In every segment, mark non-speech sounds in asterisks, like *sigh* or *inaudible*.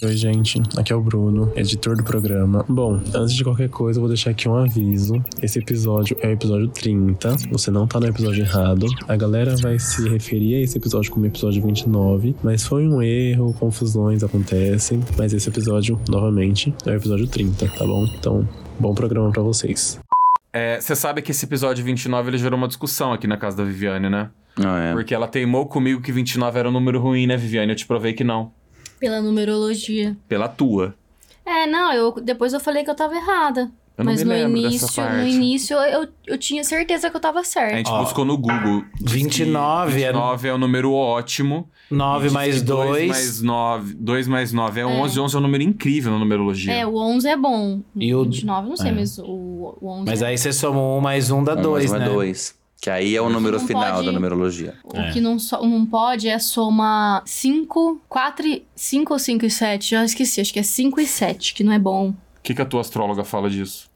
Oi, gente. Aqui é o Bruno, editor do programa. Bom, antes de qualquer coisa, eu vou deixar aqui um aviso. Esse episódio é o episódio 30. Você não tá no episódio errado. A galera vai se referir a esse episódio como episódio 29, mas foi um erro, confusões acontecem. Mas esse episódio, novamente, é o episódio 30, tá bom? Então, bom programa pra vocês. É, Você sabe que esse episódio 29 ele gerou uma discussão aqui na casa da Viviane, né? Ah, é. Porque ela teimou comigo que 29 era um número ruim, né, Viviane? Eu te provei que não. Pela numerologia. Pela tua. É, não, eu depois eu falei que eu tava errada. Eu não Mas me no início, dessa no início eu, eu tinha certeza que eu tava A certa. gente Ó, buscou no Google. Diz que 29 é- 29 é um número ótimo. 9 Diz mais que dois 2. mais 9. 2 mais 9 é 11. 11 é um número incrível na numerologia. É, o 11 é bom. E o- 29, não sei, é. mas o, o 11 Mas é aí você soma um mais um dá Um dois, mais um né? é dois. Que aí é o número final pode- da numerologia. O É. que não, so- não pode é somar 5, 4, 5 ou 5 e 7. Já esqueci, acho que é 5 e 7, que não é bom. O que, que a tua astróloga fala disso?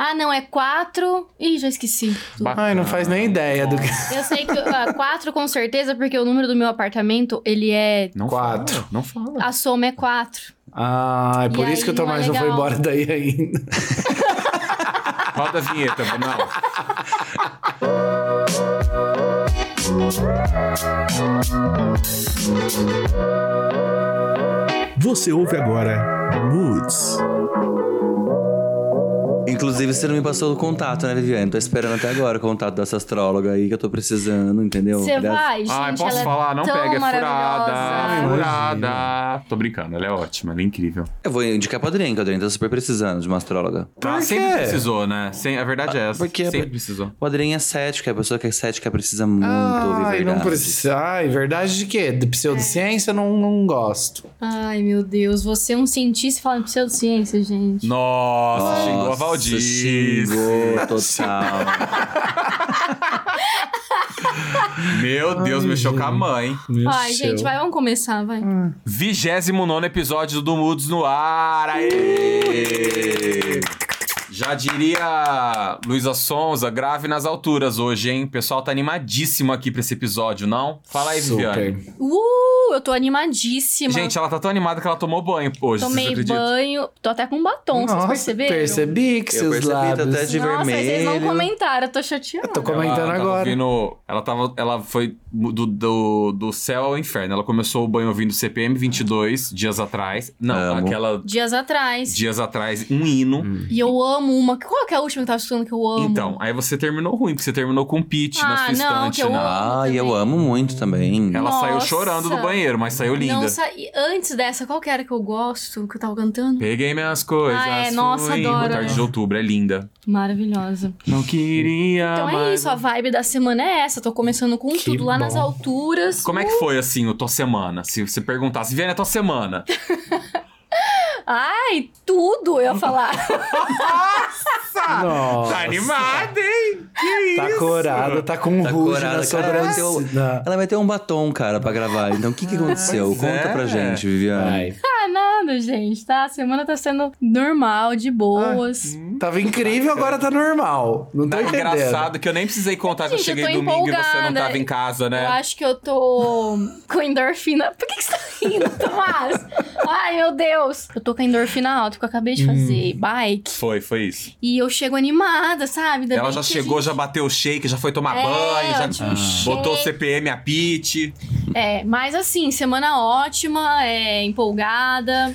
Ah, não, é 4. Ih, já esqueci. Ai, não faz nem ideia do que. Eu sei que 4 com certeza, porque o número do meu apartamento, ele é. Não Quatro. fala. Não fala. A soma é 4. Ah, é por E isso que o aí não é Tomás não foi embora daí ainda. Roda a vinheta, não. *laughs* Você ouve agora Moods. Inclusive, você não me passou o contato, né, Viviane? Tô esperando até agora o contato dessa astróloga aí que eu tô precisando, entendeu? Você vai, gente. Ai, posso ela falar? Não é tão pega, é maravilhosa. furada. Furada. Tô brincando, ela é ótima, ela é incrível. Eu vou indicar pra Adrien, que a Adrien tá super precisando de uma astróloga. Ah, sempre precisou, né? Sem, a verdade é essa. porque- sempre precisou. O Adrien é cética, a pessoa que é cética precisa muito ouvir Ai, verdade. não precisa. Ai, verdade de quê? De pseudociência? Não, não gosto. Ai, meu Deus. Você é um cientista falando pseudociência, gente. Nossa, xingou a Nossa. Xingou, total. *laughs* Meu Deus, Ai, mexeu com a gente. mãe. Meu Ai, céu. gente, vai, vamos começar, vai. 29 episódio do Moods no ar. Aê! Já diria Luísa Sonza, grave nas alturas hoje, hein? O pessoal tá animadíssimo aqui pra esse episódio, não? Fala aí, Viviane. Super. Uh, eu tô animadíssima. Gente, ela tá tão animada que ela tomou banho hoje, vocês Tomei banho. Tô até com batom, vocês Nossa, perceberam? percebi que Eu seus percebi, tá lábios... até de Nossa, vocês não vermelho. comentaram, eu tô chateada. tô comentando ela tava agora. ouvindo- ela, tava, ela foi do, do, do céu ao inferno. Ela começou o banho ouvindo CPM 22 dias atrás. Não, Amo. aquela Dias atrás. dias atrás, um hino. E eu amo uma. Qual que é a última que eu tava escutando que eu amo? Então, aí você terminou ruim, porque você terminou com Pete na Ah, sua não, estante, que eu né? amo. Ah, e eu amo muito também. Ela saiu Nossa. chorando do banheiro, mas saiu linda. Não saí. Antes dessa, qual que era que eu gosto, que eu tava cantando? Peguei minhas coisas. Ah, é, nossa, fui. adoro. Tarde de outubro, é linda. Maravilhosa. Não queria. Então é mais- isso, a vibe da semana é essa. Tô começando com Que tudo lá nas bom. alturas. Como é que foi assim, o tua semana? Se você perguntasse, Viane, a tua semana. *laughs* Ai, tudo eu ia falar. Nossa. Tá animada, hein? Que Tá isso? corada, tá com um Tá ruge corada, na sobrancelha. Ela vai ter um batom, cara, pra gravar. Então, o que que aconteceu? pois Conta é. pra gente, Viviane. Vai. Ah, nada, gente, tá? A semana tá sendo normal, de boas. Tava incrível, agora tá normal. Não Tá entendendo. engraçado que eu nem precisei contar que eu Gente, eu cheguei tô domingo e você não tava em casa, né? Eu acho que eu tô com endorfina. Por que, que você tá rindo, Tomás? *laughs* Ai, meu Deus. Eu tô com a endorfina alta, porque eu acabei de fazer bike. Foi, foi isso. E eu chego animada, sabe? Ainda Ela já que chegou, gente- já bateu o shake, já foi tomar É, banho, já ótimo botou o. CPM a pit. É, mas assim, semana ótima, é, empolgada.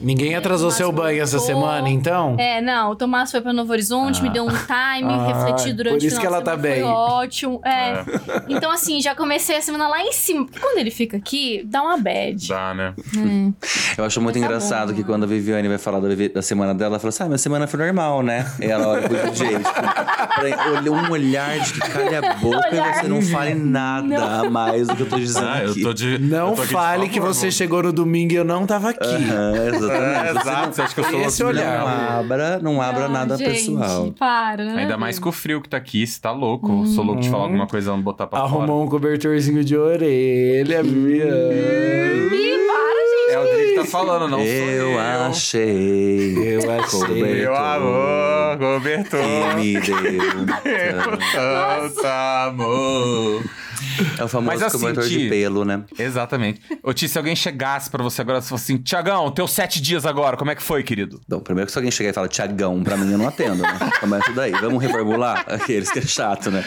Ninguém atrasou Tomás seu banho essa semana, então? É, não, o Tomás foi pra Novo Horizonte, me deu um time, Ah, refleti durante por isso o que final ela de tá bem. Foi ótimo. É. Então, assim, já comecei a semana lá em cima. Porque quando ele fica aqui, dá uma bad. Dá, né? Hum. Eu acho muito tá engraçado bom. que quando a Viviane vai falar da, vivi- da semana dela, ela fala assim: Ah, minha semana foi normal, né? E ela olha pro DJ, tipo, um olhar de que calha a boca Olhar. e você não fale nada a mais do que eu tô dizendo Ah, eu aqui. tô de. Não eu tô aqui de fale que favor, você chegou no domingo e eu não tava aqui. Aham, É, exatamente. Você exato, você acha que eu sou Esse louco? olhar. Não abra, não abra Não, nada gente, pessoal. Para? Ainda mais com o frio que tá aqui, você tá louco. Eu Sou louco de falar alguma coisa, vamos botar pra fora. Arrumou um cobertorzinho de orelha, Viviane. Ih, para, gente. É o Dri que tá falando, não sou eu eu. achei. Eu achei. Meu amor, cobertor. Que me deu. Tanto amor. É o famoso Mas assim, cobertor de pelo, né? Exatamente. Ô, Ti, se alguém chegasse pra você agora e falasse assim, Tiagão, teus sete dias agora, como é que foi, querido? Bom, primeiro que se alguém chegar e fala Tiagão, pra mim eu não atendo, né? Começa daí. Vamos reformular? *laughs* Aqueles que é chato, né?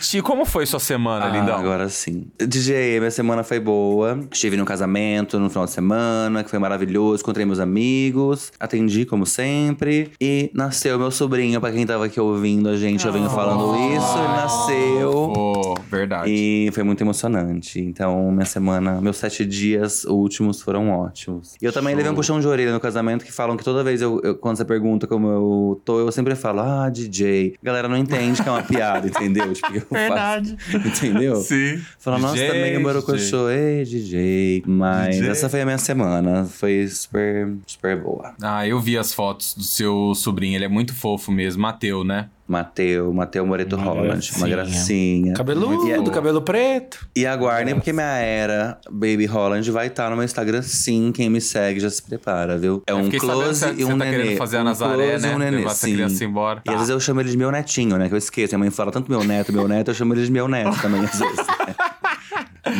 Ti, como foi sua semana, lindão? Ah, agora sim. DJ, minha semana foi boa. Estive no casamento no final de semana, que foi maravilhoso. Encontrei meus amigos, atendi como sempre. E nasceu meu sobrinho, pra quem tava aqui ouvindo a gente, eu venho falando isso. Ele nasceu. Ô, verdade. E foi muito emocionante. Então, minha semana, meus sete dias últimos foram ótimos. E eu também levei um puxão de orelha no casamento que falam que toda vez eu, eu- quando você pergunta como eu tô, eu sempre falo, ah, DJ. A galera não entende que é uma *laughs* piada, entendeu? Tipo, eu Verdade. faço. *laughs* Entendeu? Sim. Fala, nossa, DJ, também o Borocochô, ei, DJ. Mas DJ. essa foi a minha semana. Foi super, super boa. Ah, eu vi as fotos do seu sobrinho, ele é muito fofo mesmo, Mateu, né? Mateu, Mateu Moreto Uma Holland. Uma gracinha. gracinha. Cabeludo, E- cabelo preto. E aguardem, porque minha era Baby Holland vai estar no meu Instagram sim. Quem me segue já se prepara, viu? É Eu um sabendo close e você um tá nenê. querendo fazer a Nazaré, close e né? Um nenê, Levar sim. criança embora. E às vezes eu chamo ele de meu netinho, né? Que eu esqueço. Minha mãe fala tanto meu neto, meu neto, eu chamo ele de meu neto também, às vezes. né? *laughs*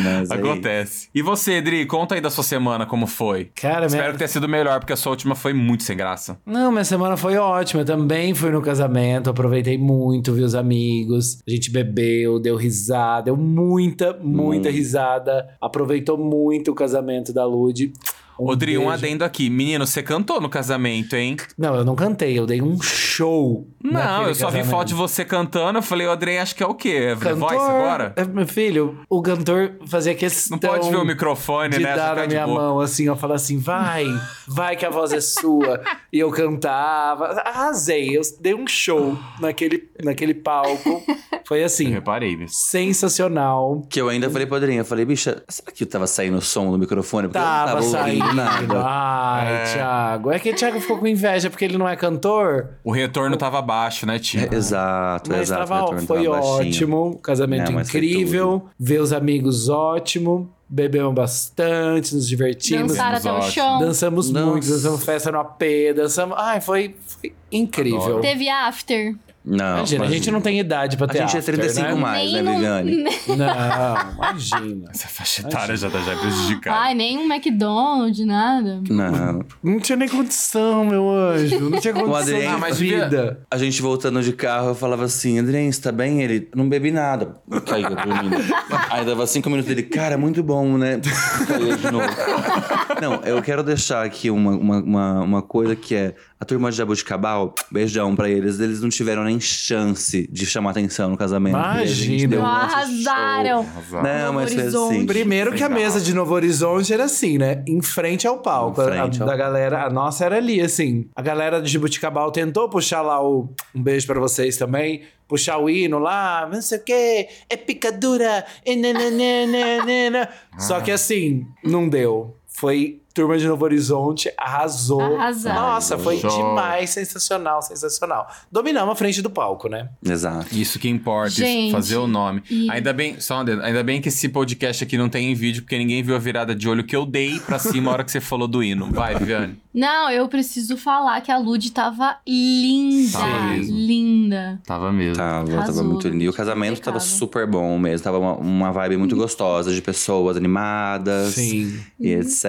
Mas aí- Acontece. E você, Edri, conta aí da sua semana como foi. Cara, Espero minha... que tenha sido melhor, porque a sua última foi muito sem graça. Não, minha semana foi ótima. Eu também fui no casamento, aproveitei muito, vi os amigos. A gente bebeu, deu risada, deu muita, muita risada. Aproveitou muito o casamento da Lud. Um Odri, um adendo aqui. Menino, você cantou no casamento, hein? Não, eu não cantei, eu dei um show. Não, eu só vi casamento. foto de você cantando. Eu falei, Odri, acho que é o quê? É The Cantor, Voice agora? é, meu filho, o cantor fazia questão Não pode ver o microfone, de né? dar Ficar na minha boa. mão, assim, ó, falar assim, vai, vai que a voz é sua. e eu cantava, arrasei, eu dei um show naquele, naquele palco. Foi Eu assim, reparei, viu? sensacional. Que eu ainda falei pra Adrinha, eu falei, bicha, será que tava saindo o som do microfone? Porque eu Tava não tava saindo. Nada. Ai, É. Thiago. É que o Thiago ficou com inveja porque ele não é cantor. O retorno tava baixo, né, Tia? Exato, Mas exato. tava, foi tava ótimo, um casamento Não, incrível, ver os amigos ótimo, bebemos bastante, nos divertimos. Dançar até o ótimo. chão. Dançamos Nossa. muito, dançamos festa no AP, dançamos. Ai, foi, foi incrível. Adoro. Teve after. Não, Imagina, a gente não tem idade pra A ter gente é after, 35 né? mais, né, Nem no- Vigani? *laughs* Não, imagina. Essa faixa etária já tá já prejudicada. Ai, nem um McDonald's, nada. Não. Não tinha nem condição, meu anjo. Não tinha *laughs* condição de Ah, mas vida. A gente voltando de carro, eu falava assim, Adriano, você tá bem? Ele, não bebi nada. Caiu dormindo. *laughs* Aí dava cinco minutos dele, cara, muito bom, né? Caiu de novo. Não, eu quero deixar aqui uma, uma, uma, uma coisa que é... A turma de Jabuticabal, beijão pra eles, eles não tiveram nem chance de chamar atenção no casamento. Imagina. deu um Arrasaram. show. Não, mas foi assim. Horizonte. Primeiro que a mesa de Novo Horizonte era assim, né? Em frente ao palco. Frente a, ao- da galera, a nossa era ali, assim. A galera de Jabuticabal tentou puxar lá o. Um beijo pra vocês também. Puxar o hino lá, não sei o quê, é picadura, e nananana. Só que assim, não deu. Foi Turma de Novo Horizonte, arrasou. Arrasaram. Nossa, foi Show. demais, sensacional, sensacional. Dominamos a frente do palco, né? Exato. Isso que importa, isso, Gente, fazer o nome. e- Ainda bem, só um dedo, ainda bem que esse podcast aqui não tem em vídeo, porque ninguém viu a virada de olho que eu dei pra cima a hora que você falou do hino. Vai, Viviane. Não, eu preciso falar que a Lud tava linda. Tava mesmo. linda. Tava mesmo. Tava, tava Arrasou, muito lindo. E o casamento tava super bom mesmo. Tava uma, uma vibe muito gostosa de pessoas animadas. Sim. E etc.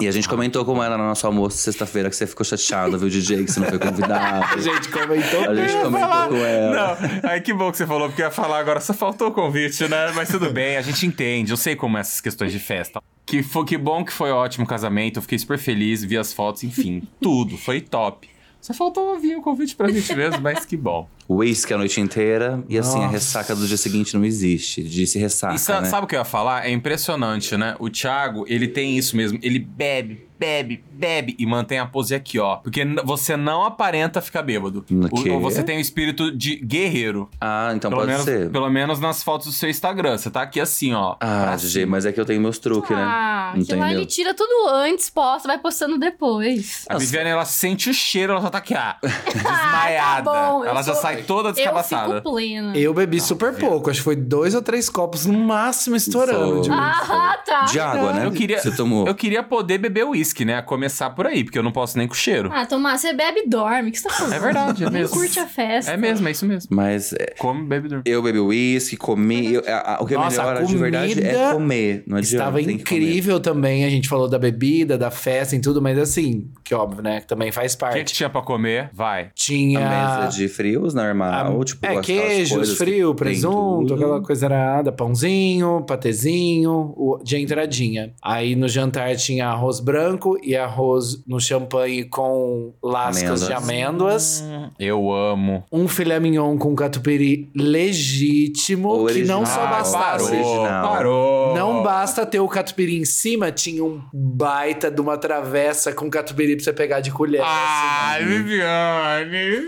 E a gente comentou como era no nosso almoço sexta-feira, que você ficou chateado, viu, DJ, que você não foi convidado. *laughs* A gente comentou. A gente comentou com ela. Não, aí que bom que você falou, porque eu ia falar agora, só faltou o convite, né? Mas tudo bem, a gente entende, eu sei como é essas questões de festa. Que, foi, que bom que foi ótimo o casamento, eu fiquei super feliz, vi as fotos, enfim, tudo, foi top. Só faltou vir o convite pra gente mesmo, mas que bom. *laughs* Whisky a noite inteira. E assim, a ressaca do dia seguinte não existe. Disse ressaca, E sa- né? sabe o que eu ia falar? É impressionante, né? O Thiago, ele tem isso mesmo. Ele bebe, bebe, bebe e mantém a pose aqui, ó. Porque você não aparenta ficar bêbado. O-? Ou você tem o espírito de guerreiro. Ah, então Pelo pode menos, ser. pelo menos nas fotos do seu Instagram. Você tá aqui assim, ó. Ah, cima. mas é que eu tenho meus truques, Ah, né? que lá ele tira tudo antes, posta, vai postando depois. A Viviane, ela sente o cheiro, ela só tá aqui, *laughs* ah, desmaiada. tá bom, eu ela já sou- sai toda Eu descabaçada. fico plena. Eu bebi super pouco, acho que foi dois ou três copos no máximo estourando. Foi. de. Ah, tá. De água, né? Eu queria, Você tomou. eu queria poder beber uísque uísque, né? A começar por aí, porque eu não posso nem com cheiro. Ah, Tomás, você bebe e dorme. O que você tá fazendo? É verdade, é mesmo. curte a festa. É mesmo, é isso mesmo. Mas é, Come, bebe e dorme. eu bebi uísque, comi. eu- a- a- o que é Nossa, a melhor de verdade é comida comer. Não adianta. Estava tem que comer. incrível também. A gente falou da bebida, da festa e tudo, mas assim, que óbvio, né? Que também faz O que, que parte. tinha pra comer? Vai. Tinha. A mesa de frios normal, a- tipo, é, aquelas queijos, coisas que frio, tem presunto, tudo. aquela coisa arada, pãozinho, patezinho, o- de entradinha. Aí no jantar tinha arroz branco e arroz no champanhe com lascas de amêndoas. Eu amo. Um filé mignon com catupiry legítimo, que não só Original. bastasse. Original. Parou. Parou. Não basta ter o catupiry em cima, tinha um baita de uma travessa com catupiry pra você pegar de colher. Ai, Viviane.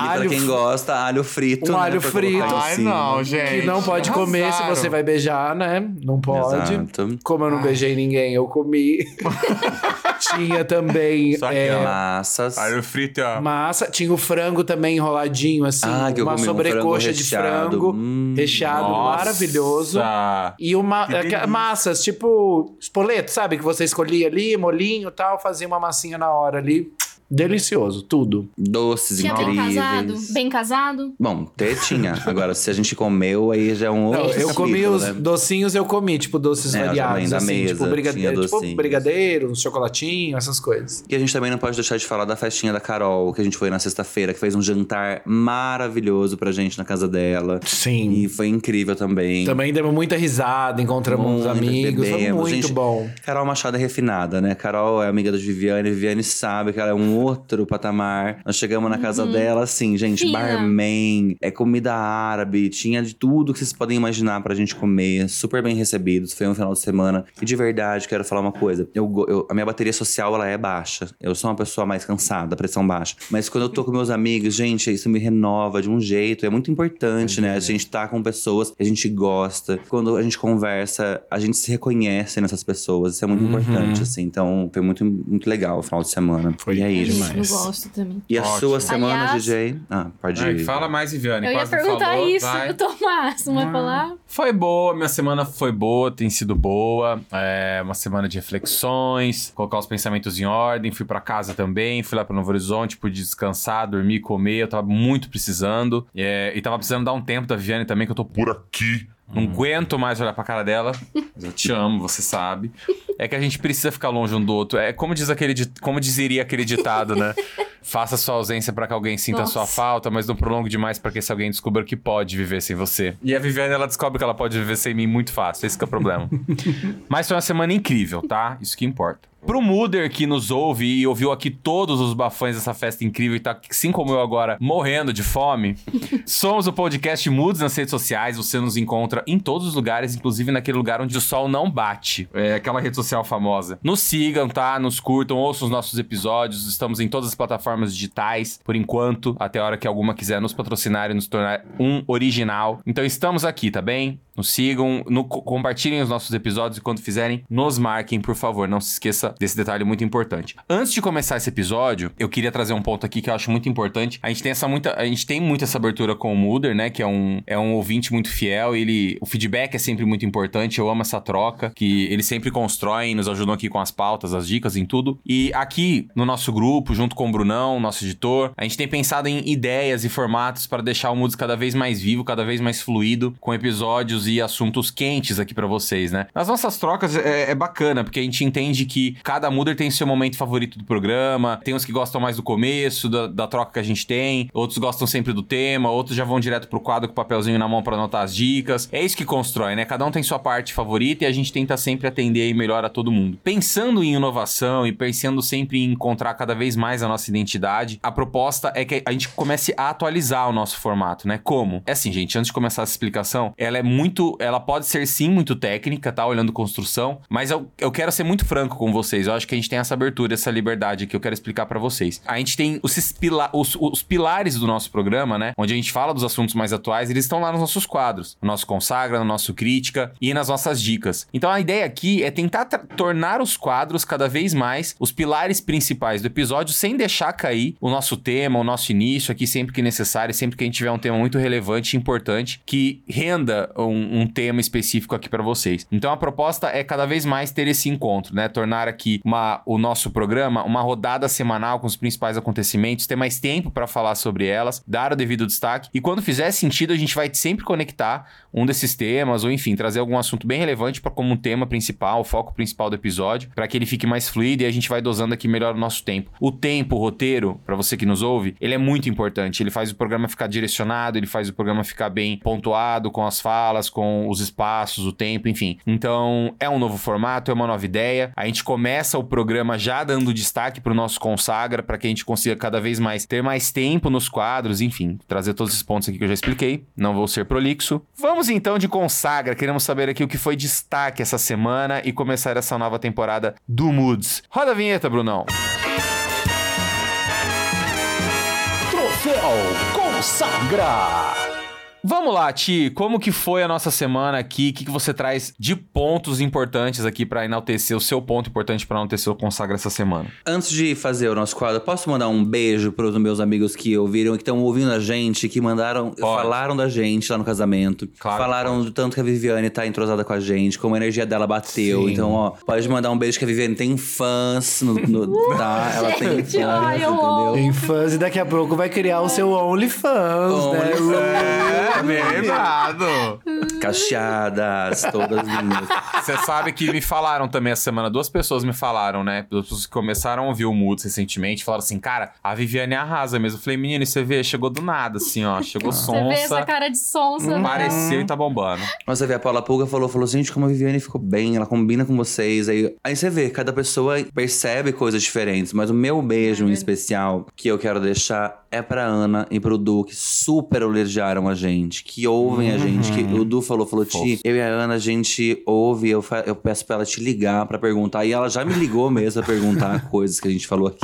E pra Alho quem gosta, alho frito. Um né, alho pra frito. em Ai, cima. não, gente. Que não pode comer se Arrasaram. você vai beijar, né? Não pode. Exato. Como eu não beijei ninguém, eu comi. *laughs* tinha também Só que é, Massas. Alho frito, ó. massa. Tinha o frango também enroladinho, assim. Ah, que eu uma comi um sobrecoxa frango de recheado. frango Hum. recheado Nossa. maravilhoso. E uma Que aquela- delícia. massas, tipo espoleto, sabe? Que você escolhia ali, molinho e tal, fazia uma massinha na hora ali. Delicioso, tudo. Doces Tinha bem incríveis. casado? Bem casado? Bom, ter tinha. Agora, se a gente comeu, aí já é um outro Não, eu comi capítulo, os né? docinhos, eu comi, tipo, doces É, variados, assim, mesa tipo, brigade... tinha tipo brigadeiro, um chocolatinho, essas coisas. E a gente também não pode deixar de falar da festinha da Carol, que a gente foi na sexta-feira, que fez um jantar maravilhoso pra gente na casa dela. Sim. E foi incrível também. Também demos muita risada, encontramos Muito, amigos, foi bebemos. muito Gente, bom. Carol Machado é refinada, né? Carol é amiga da Viviane, Viviane sabe que ela é um outro patamar. Nós chegamos na casa dela, assim, gente, barman, é comida árabe, tinha de tudo que vocês podem imaginar pra gente comer, super bem recebidos. Foi um final de semana. E de verdade, quero falar uma coisa: eu, eu- a minha bateria social ela é baixa. Eu sou uma pessoa mais cansada, pressão baixa. Mas quando eu tô com meus amigos, gente, isso me renova de um jeito. É muito importante, né? A gente tá com pessoas que a gente gosta. Quando a gente conversa, a gente se reconhece nessas pessoas. Isso é muito importante, assim. Então, foi muito, muito legal o final de semana. Foi e aí, demais. gosto também. E a Ótimo. sua semana, Aliás- DJ? Ah, pode Ai, ir. fala mais, Viviane. Eu ia perguntar falou, isso vai. pro *laughs* Tomás. Não vai falar? Foi boa, minha semana foi boa, tem sido boa. É uma semana de reflexões, colocar os pensamentos em ordem. Fui pra casa também, fui lá pro Novo Horizonte, pude descansar, dormir, comer. Eu tava muito precisando. É, e tava precisando dar um tempo da Viviane também, que eu tô por aqui. Não aguento mais olhar pra cara dela. Mas eu te amo, você sabe. É que a gente precisa ficar longe um do outro. É como diz aquele como dizeria aquele ditado, né? *laughs* Faça sua ausência pra que alguém sinta a sua Nossa. falta, mas não prolongue demais pra que esse alguém descubra que pode viver sem você. E a Viviane, ela descobre que ela pode viver sem mim muito fácil. Esse que é o problema. *laughs* mas foi uma semana incrível, tá? Isso que importa. Pro Muder que nos ouve e ouviu aqui todos os bafões dessa festa incrível e tá, assim como eu agora, morrendo de fome, *laughs* somos o podcast Moods nas redes sociais. Você nos encontra em todos os lugares, inclusive naquele lugar onde o sol não bate. É aquela rede social famosa. Nos sigam, tá? Nos curtam, ouçam os nossos episódios. Estamos em todas as plataformas digitais, por enquanto, até a hora que alguma quiser nos patrocinar e nos tornar um original. Então estamos aqui, tá bem? Nos sigam, no- co- compartilhem os nossos episódios e quando fizerem, nos marquem, por favor. Não se esqueça desse detalhe muito importante. Antes de começar esse episódio, eu queria trazer um ponto aqui que eu acho muito importante. A gente tem essa muita, a gente tem muito essa abertura com o Muder, né, que é um, é um ouvinte muito fiel. Ele, o feedback é sempre muito importante. Eu amo essa troca que eles sempre constroem, nos ajudam aqui com as pautas, as dicas, em tudo. E aqui no nosso grupo, junto com o Brunão, nosso editor, a gente tem pensado em ideias e formatos para deixar o Moods cada vez mais vivo, cada vez mais fluido, com episódios e assuntos quentes aqui pra vocês, né? Nas nossas trocas é, é bacana, porque a gente entende que cada Mooder tem seu momento favorito do programa, tem uns que gostam mais do começo, da, da troca que a gente tem, outros gostam sempre do tema, outros já vão direto pro quadro com o papelzinho na mão pra anotar as dicas. É isso que constrói, né? Cada um tem sua parte favorita e a gente tenta sempre atender e melhor a todo mundo. Pensando em inovação e pensando sempre em encontrar cada vez mais a nossa identidade, a proposta é que a gente comece a atualizar o nosso formato, né? Como? É assim, gente, antes de começar essa explicação, ela é muito. Ela pode ser sim muito técnica, tá? Olhando construção, mas eu, eu quero ser muito franco com vocês. Eu acho que a gente tem essa abertura, essa liberdade que eu quero explicar pra vocês. A gente tem os, pila os, os pilares do nosso programa, né? Onde a gente fala dos assuntos mais atuais, eles estão lá nos nossos quadros. No nosso Consagra, no nosso Crítica e nas nossas dicas. Então a ideia aqui é tentar tornar os quadros cada vez mais os pilares principais do episódio, sem deixar cair o nosso tema, o nosso início aqui sempre que necessário, sempre que a gente tiver um tema muito relevante e importante, que renda um, um, tema específico aqui pra vocês. Então a proposta é cada vez mais ter esse encontro, né? Tornar aqui uma, o nosso programa uma rodada semanal com os principais acontecimentos, ter mais tempo pra falar sobre elas, dar o devido destaque e quando fizer sentido a gente vai sempre conectar um desses temas ou enfim trazer algum assunto bem relevante para como um tema principal, o foco principal do episódio, pra que ele fique mais fluido e a gente vai dosando aqui melhor o nosso tempo. O tempo, o roteiro, pra você que nos ouve, ele é muito importante. Ele faz o programa ficar direcionado, ele faz o programa ficar bem pontuado com as falas, com os espaços, o tempo, enfim. Então, é um novo formato, é uma nova ideia. A gente começa o programa já dando destaque pro nosso consagra, para que a gente consiga cada vez mais ter mais tempo nos quadros, enfim, trazer todos esses pontos aqui que eu já expliquei. Não vou ser prolixo. Vamos então de consagra. Queremos saber aqui o que foi destaque essa semana e começar essa nova temporada do Moods. Roda a vinheta, Brunão. Troféu Consagra. Vamos lá, Ti. Como que foi a nossa semana aqui? O que, que você traz de pontos importantes aqui pra enaltecer o seu ponto importante pra enaltecer o consagra essa semana? Antes de fazer o nosso quadro, posso mandar um beijo pros meus amigos que ouviram, que estão ouvindo a gente, que mandaram, Pode. falaram da gente lá no casamento. Claro, falaram do tanto que a Viviane tá entrosada com a gente, como a energia dela bateu. Sim. Então, ó, pode mandar um beijo que a Viviane tem fãs, no, no- *laughs* tá? Ela tem gente, fãs, ai, eu entendeu? Tem fãs e daqui a pouco vai criar o seu OnlyFans, né? É, bem lembrado. Cacheadas, todas lindas. Você sabe que me falaram também essa semana, duas pessoas me falaram, né? Duas pessoas que começaram a ouvir o Moods recentemente, falaram assim, cara, a Viviane arrasa mesmo. Eu falei, menino, e você vê, chegou do nada, assim, ó. Chegou Você vê essa sonsa, cara de sonsa. né? apareceu e tá bombando. Mas você vê, a Paula Pulga falou, falou, gente, como a Viviane ficou bem, ela combina com vocês. Aí, aí você vê, cada pessoa percebe coisas diferentes. Mas o meu beijo em especial que eu quero deixar é pra Ana e pro Du, que super elogiaram a gente, que ouvem a gente. Que o Du falou, falou, Ti, eu e a Ana, a gente ouve, eu, fa- eu peço pra ela te ligar pra perguntar. E ela já me ligou mesmo pra perguntar *laughs* coisas que a gente falou aqui.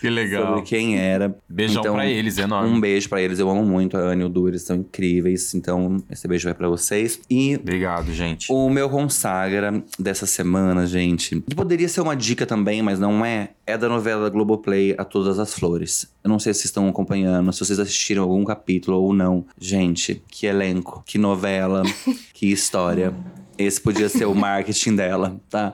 Que legal. Sobre quem era. Beijão Então, pra eles, enorme. Um beijo pra eles. Eu amo muito a Ana e o Du, eles são incríveis. Então, esse beijo vai pra vocês. E Obrigado, gente. o meu consagra dessa semana, gente, que poderia ser uma dica também, mas não é, é da novela Globoplay A Todas as Flores. Eu não sei se vocês estão acompanhando, se vocês assistiram algum capítulo ou não. Gente, que elenco, que novela, *laughs* que história. Esse podia ser o *laughs* marketing dela, tá?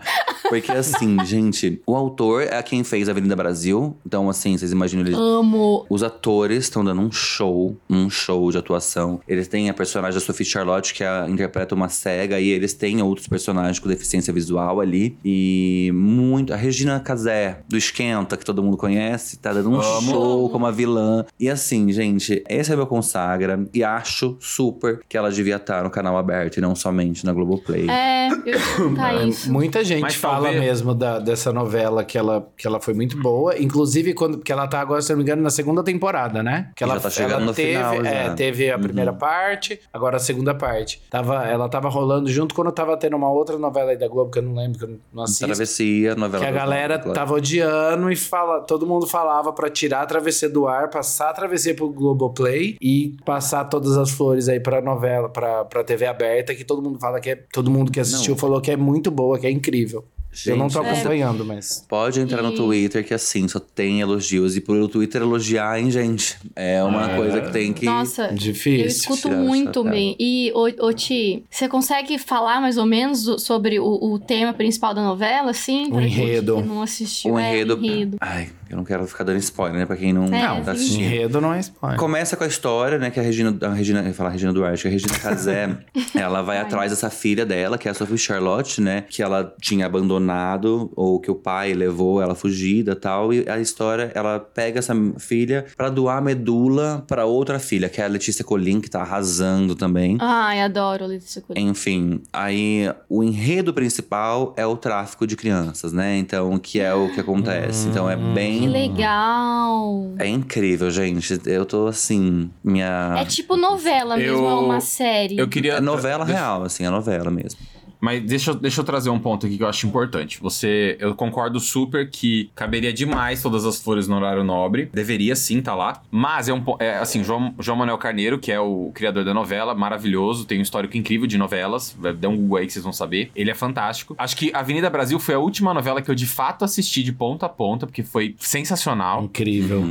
Porque assim, *laughs* gente, o autor é quem fez Avenida Brasil. Então, assim, vocês imaginam ele Amo. os atores estão dando um show, um show de atuação. Eles têm a personagem da Sophie Charlotte, que a, interpreta uma cega, e eles têm outros personagens com deficiência visual ali. E muito. A Regina Casé, do Esquenta, que todo mundo conhece, tá dando um Amo. show como a vilã. E assim, gente, esse é meu consagra. E acho super que ela devia estar no canal aberto e não somente na Globoplay. É, eu *coughs* perguntar isso. Muita gente Mas fala talvez- mesmo da- dessa novela que ela, que ela foi muito boa. Inclusive, quando, que ela tá agora, se não me engano, na segunda temporada, né? Que Já ela, tá chegando ela no teve, final, já. é, teve a primeira parte, agora a segunda parte. Tava, ela tava rolando junto quando tava tendo uma outra novela aí da Globo, que eu não lembro, que eu não assisto. Travessia, novela Que a galera Globo, tava odiando e fala, todo mundo falava pra tirar a travessia do ar, passar a travessia pro Globoplay e passar todas as flores aí pra novela, pra, pra TV aberta, que todo mundo fala que é. Todo mundo que assistiu Não. falou que é muito boa, que é incrível. eu não tô Gente, acompanhando, mas. Pode entrar no Twitter, que assim, só tem elogios. E por o Twitter elogiar, hein, gente? É uma coisa que tem que. Nossa, eu Difícil. escuto tirar muito bem. E, ô, ô Ti, você consegue falar mais ou menos sobre o, o tema principal da novela, assim? Gente enredo. que não assistiu. O É, enredo. enredo. Ai, eu não quero ficar dando spoiler, né? Pra quem não, É, tá assistindo. Enredo não é spoiler. Começa com a história, né? Que a Regina. A Regina. Eu ia falar Regina Duarte, que a Regina Casé, *laughs* ela vai atrás dessa filha dela, que é a Sophie Charlotte, né? Que ela tinha abandonado, ou que o pai levou ela fugida e tal. E a história, ela pega essa filha pra doar medula pra outra filha, que é a Letícia Colin, que tá arrasando também. Ai, adoro Letícia Coelho. Enfim, aí o enredo principal é o tráfico de crianças, né? Então, que é o que acontece. Então é Que legal. É incrível, gente. Eu tô assim, minha. É tipo novela mesmo, Eu- é uma série. Eu queria. É novela real, assim, é novela mesmo. Mas deixa, eu- deixa eu trazer um ponto aqui que eu acho importante. Você, eu concordo super que caberia demais todas as flores no horário nobre. Deveria sim estar lá. Mas é um é, assim, João, João Manuel Carneiro, que é o criador da novela, maravilhoso, tem um histórico incrível de novelas. Dá um Google aí que vocês vão saber. Ele é fantástico. Acho que Avenida Brasil foi a última novela que eu de fato assisti de ponta a ponta, porque foi sensacional. Incrível.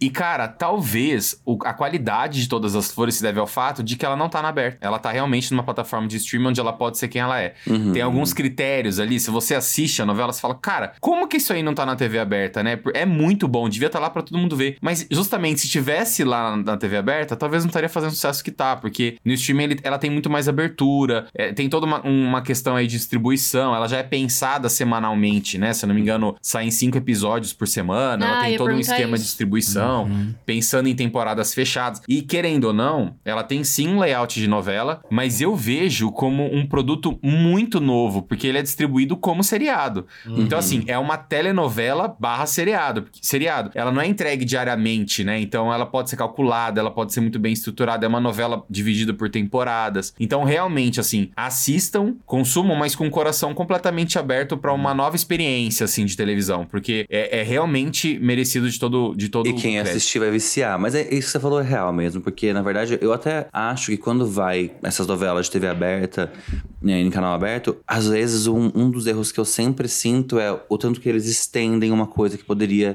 E, cara, talvez o- a qualidade de todas as flores se deve ao fato de que ela não tá na aberta. Ela tá realmente numa plataforma de streaming onde ela pode ser quem ela é. Tem alguns critérios ali. Se você assiste a novela, você fala, cara, como que isso aí não tá na TV aberta, né? É muito bom, devia estar lá pra todo mundo ver. Mas justamente se tivesse lá na, TV aberta, talvez não estaria fazendo o sucesso que tá, porque no streaming ele- ela tem muito mais abertura, é, tem toda uma, uma questão aí de distribuição, ela já é pensada semanalmente, né? Se eu não me engano, saem cinco episódios por semana, ela Ah, tem ia todo um esquema de isso. distribuição, pensando em temporadas fechadas. E querendo ou não, ela tem sim um layout de novela, mas eu vejo como um produto muito novo, porque ele é distribuído como seriado. Então, assim, é uma telenovela barra seriado. Seriado. Ela não é entregue diariamente, né? Então ela pode ser calculada, ela pode ser muito bem estruturada. É uma novela dividida por temporadas. Então, realmente, assim, assistam, consumam, mas com o coração completamente aberto pra uma nova experiência, assim, de televisão. Porque é, é realmente merecido de todo, de todo E quem crédito. assistir vai viciar. Mas é, isso que você falou é real mesmo. Porque, na verdade, eu até acho que quando vai essas novelas de TV aberta, né, em canal aberto, às vezes um, um dos erros que eu sempre sinto é o tanto que eles estendem uma coisa que poderia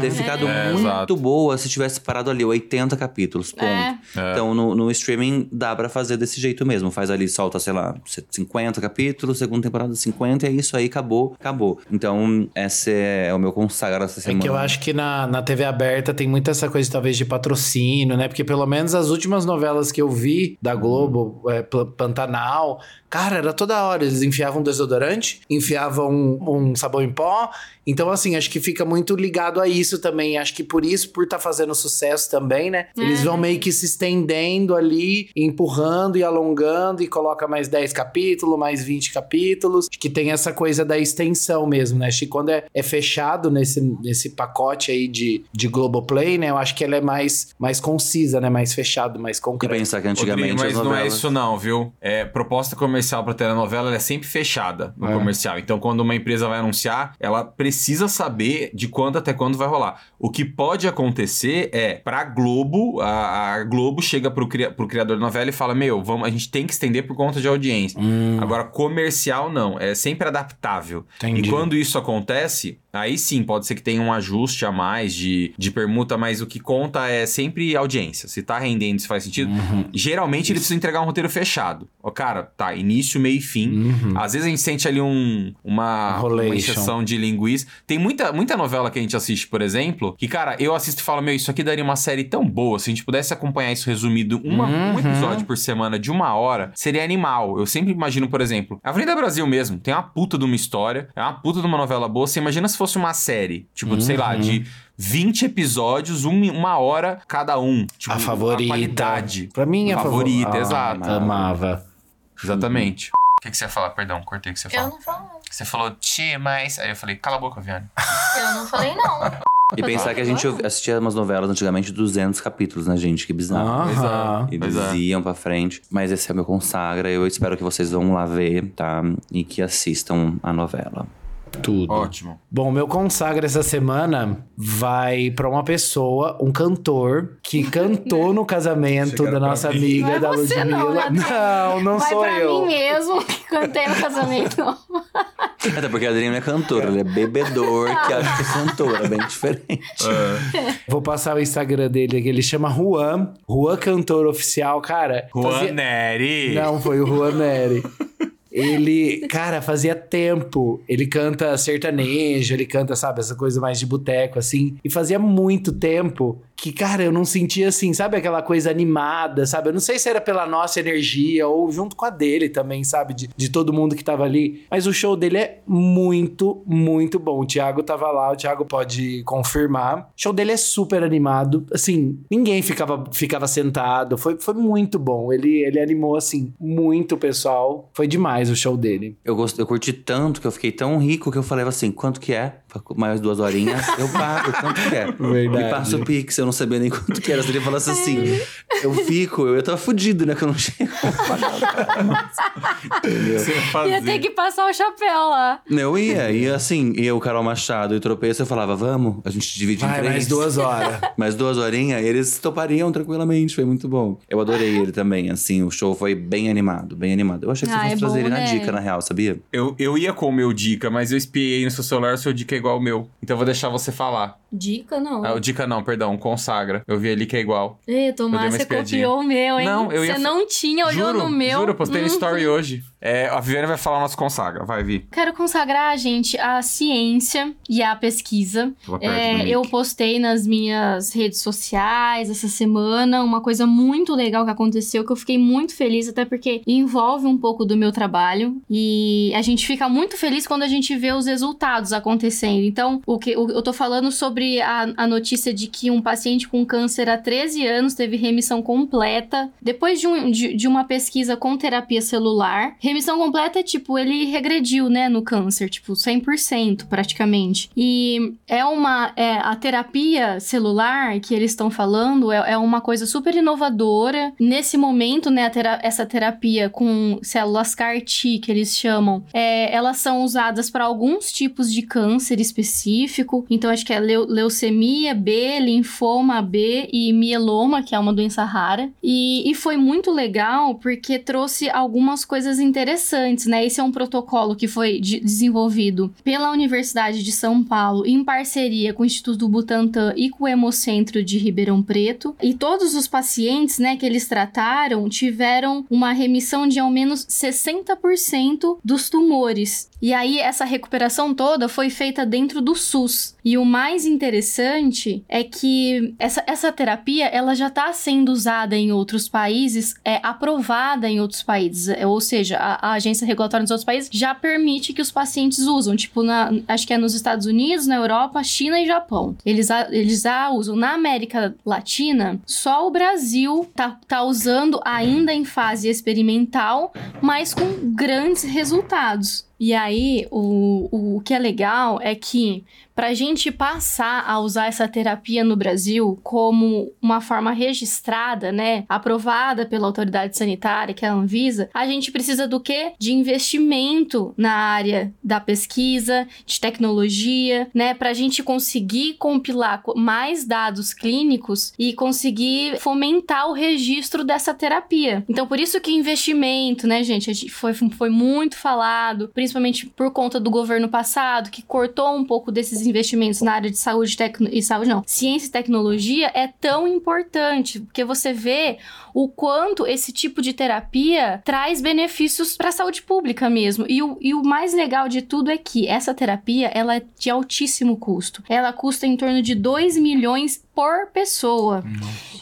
ter ficado É, muito exato. boa se tivesse parado ali 80 capítulos. Ponto. É. Então, no, no streaming dá pra fazer desse jeito mesmo. Faz ali, solta, sei lá, 50 capítulos, segunda temporada 50, e é isso aí, acabou, acabou. Então, esse é o meu consagrado essa É semana. que eu acho que na, na TV aberta tem muita essa coisa, talvez, de patrocínio, né? Porque pelo menos as últimas novelas que eu vi da Globo, é, Pantanal, cara, era toda hora. Eles enfiavam um desodorante, enfiavam um, um sabão em pó. Então, assim, acho que fica muito ligado a isso também. Acho que por isso, por estar fazendo sucesso também, né? Eles vão meio que se estendendo ali, empurrando e alongando, e coloca mais 10 capítulos, mais 20 capítulos. Acho que tem essa coisa da extensão mesmo, né? Acho que quando é, é fechado nesse, nesse pacote aí de, de Globoplay, né? Eu acho que ela é mais, mais concisa, né? Mais fechado, mais E concreto. pensar que Rodrigo, antigamente mas as não é novelas... isso não, viu? É, proposta comercial pra telenovela ela é sempre fechada no É. comercial. Então, quando uma empresa vai anunciar, ela precisa saber de quando até quando vai rolar. O que pode acontecer é, pra Globo, a, a Globo chega pro, cria- pro criador da novela e fala, meu, vamos, a gente tem que estender por conta de audiência. Hum, Agora, comercial não, é sempre adaptável. Entendi. E quando isso acontece, aí sim, pode ser que tenha um ajuste a mais de, de permuta, mas o que conta é sempre audiência. Se tá rendendo, se faz sentido. Uhum. Geralmente ele precisa entregar um roteiro fechado. Ó, cara, tá, início, meio e fim. Uhum. Às vezes a gente sente ali um, uma, Enrolation. uma encheção de linguiça. Tem muita, muita novela que a gente assiste, por exemplo, que, cara, eu assisto e falo, meu, isso aqui daria uma série tão boa. Se a gente pudesse acompanhar isso resumido uma, um Uhum. episódio por semana de uma hora, seria animal. Eu sempre imagino, por exemplo, a Avenida Brasil mesmo, tem uma puta de uma história, é uma puta de uma novela boa. Você imagina se fosse uma série, tipo, sei lá, Uhum. de 20 episódios, um- uma hora cada um. Tipo, a favorita. qualidade. Pra mim, é a Favorita, favorita. exato. amava. Exatamente. O que, que você ia falar? Perdão, cortei o que você Eu falou. não falo. Você falou, ti, mas. Aí eu falei, cala a boca, Viane. Eu não falei, não. *laughs* E pensar que a gente assistia umas novelas antigamente de 200 capítulos, né, gente? Que bizarro. Aham. E Pois eles é. iam pra frente. Mas esse é o meu consagra. Eu espero que vocês vão lá ver, tá? E que assistam a novela. Tudo. Ótimo. Bom, meu consagra essa semana vai pra uma pessoa, um cantor, que *laughs* cantou no casamento Chegaram da nossa amiga Não é da você não, Ludmilla. né? Não, não Vai sou pra eu. mim mesmo que cantei no casamento. *laughs* Até porque a Adriana é cantora, ele é bebedor, que acha que é cantora, bem diferente. Vou passar o Instagram dele aqui. Ele chama Juan. Juan Cantor Oficial, cara. fazia- Juan Neri. Não, foi o Juan Neri. *laughs* Ele, cara, fazia tempo. Ele canta sertanejo, ele canta, sabe, essa coisa mais de boteco, assim. E fazia muito tempo que, cara, eu não sentia assim, sabe, aquela coisa animada, sabe? Eu não sei se era pela nossa energia ou junto com a dele também, sabe? De, de todo mundo que tava ali. Mas o show dele é muito, muito bom. O Thiago tava lá, o Thiago pode confirmar. O show dele é super animado. Assim, ninguém ficava, ficava sentado. Foi, foi muito bom. Ele, ele animou, assim, muito o pessoal. Foi demais o show dele. Eu, gost... eu curti tanto que eu fiquei tão rico que eu falei assim: quanto que é? Mais duas horinhas? Eu pago, quanto que é? Verdade. Me passa o Pix, eu não sabia nem quanto que era. Se ele falasse assim, Eu fico, eu tava fudido, né? Que eu não chego. Você fazia. Ia ter que passar o chapéu lá. Eu ia, e assim, ia o Carol Machado e o Tropeço, eu falava, vamos, a gente divide em Vai, três. mais duas horas. *laughs* Mais duas horinhas, eles topariam tranquilamente, foi muito bom. Eu adorei ele também, assim, o show foi bem animado, bem animado. Eu achei que você Ah, fosse é trazer bom, ele na né? dica, na real, sabia? Eu, eu ia com o meu dica, mas eu espiei no seu celular, o seu dica é igual ao meu. Então eu vou deixar você falar. Dica, não. Ah, o dica não, perdão, consagra. Eu vi ali que é igual. Dei Tomás, você copiou o meu, hein? Não, eu ia Você não tinha, olhou juro, no meu. Juro, eu postei no Hum. story hoje. É, a Viviane vai falar nosso consagra. Vai, Vi. Quero consagrar, gente, a ciência e a pesquisa. É, eu postei nas minhas redes sociais essa semana uma coisa muito legal que aconteceu, que eu fiquei muito feliz, até porque envolve um pouco do meu trabalho. E a gente fica muito feliz quando a gente vê os resultados acontecendo. Então, o que o- eu tô falando sobre a, a notícia de que um paciente com câncer há 13 anos teve remissão completa depois de, um- de- de uma pesquisa com terapia celular. Remissão completa tipo, ele regrediu, né, no câncer, tipo, 100% praticamente. E é uma. É, a terapia celular que eles estão falando é, é uma coisa super inovadora. Nesse momento, né, tera- essa terapia com células CAR-T, que eles chamam, é, elas são usadas para alguns tipos de câncer específico. Então, acho que é leu- leucemia B, linfoma B e mieloma, que é uma doença rara. E, e foi muito legal porque trouxe algumas coisas interessantes, né? Esse é um protocolo que foi de- desenvolvido pela Universidade de São Paulo em parceria com o Instituto Butantan e com o Hemocentro de Ribeirão Preto. E todos os pacientes, né, que eles trataram tiveram uma remissão de ao menos 60% dos tumores. E aí essa recuperação toda foi feita dentro do SUS. E o mais interessante é que essa, essa terapia ela já está sendo usada em outros países, é aprovada em outros países, é, ou seja, a, a agência regulatória nos outros países já permite que os pacientes usam, tipo na, acho que é nos Estados Unidos, na Europa, China e Japão. Eles a, eles a usam na América Latina, só o Brasil tá, tá usando ainda em fase experimental, mas com grandes resultados. E aí, o, o que é legal é que para a gente passar a usar essa terapia no Brasil como uma forma registrada, né, aprovada pela autoridade sanitária, que é a Anvisa, a gente precisa do quê? De investimento na área da pesquisa, de tecnologia, né, para a gente conseguir compilar co- mais dados clínicos e conseguir fomentar o registro dessa terapia. Então, por isso que investimento, né, gente foi, foi muito falado, principalmente por conta do governo passado, que cortou um pouco desses investimentos na área de saúde tecno, e saúde não, ciência e tecnologia é tão importante, porque você vê o quanto esse tipo de terapia traz benefícios para a saúde pública mesmo. E o, e o mais legal de tudo é que essa terapia ela é de altíssimo custo. Ela custa em torno de 2 milhões por pessoa.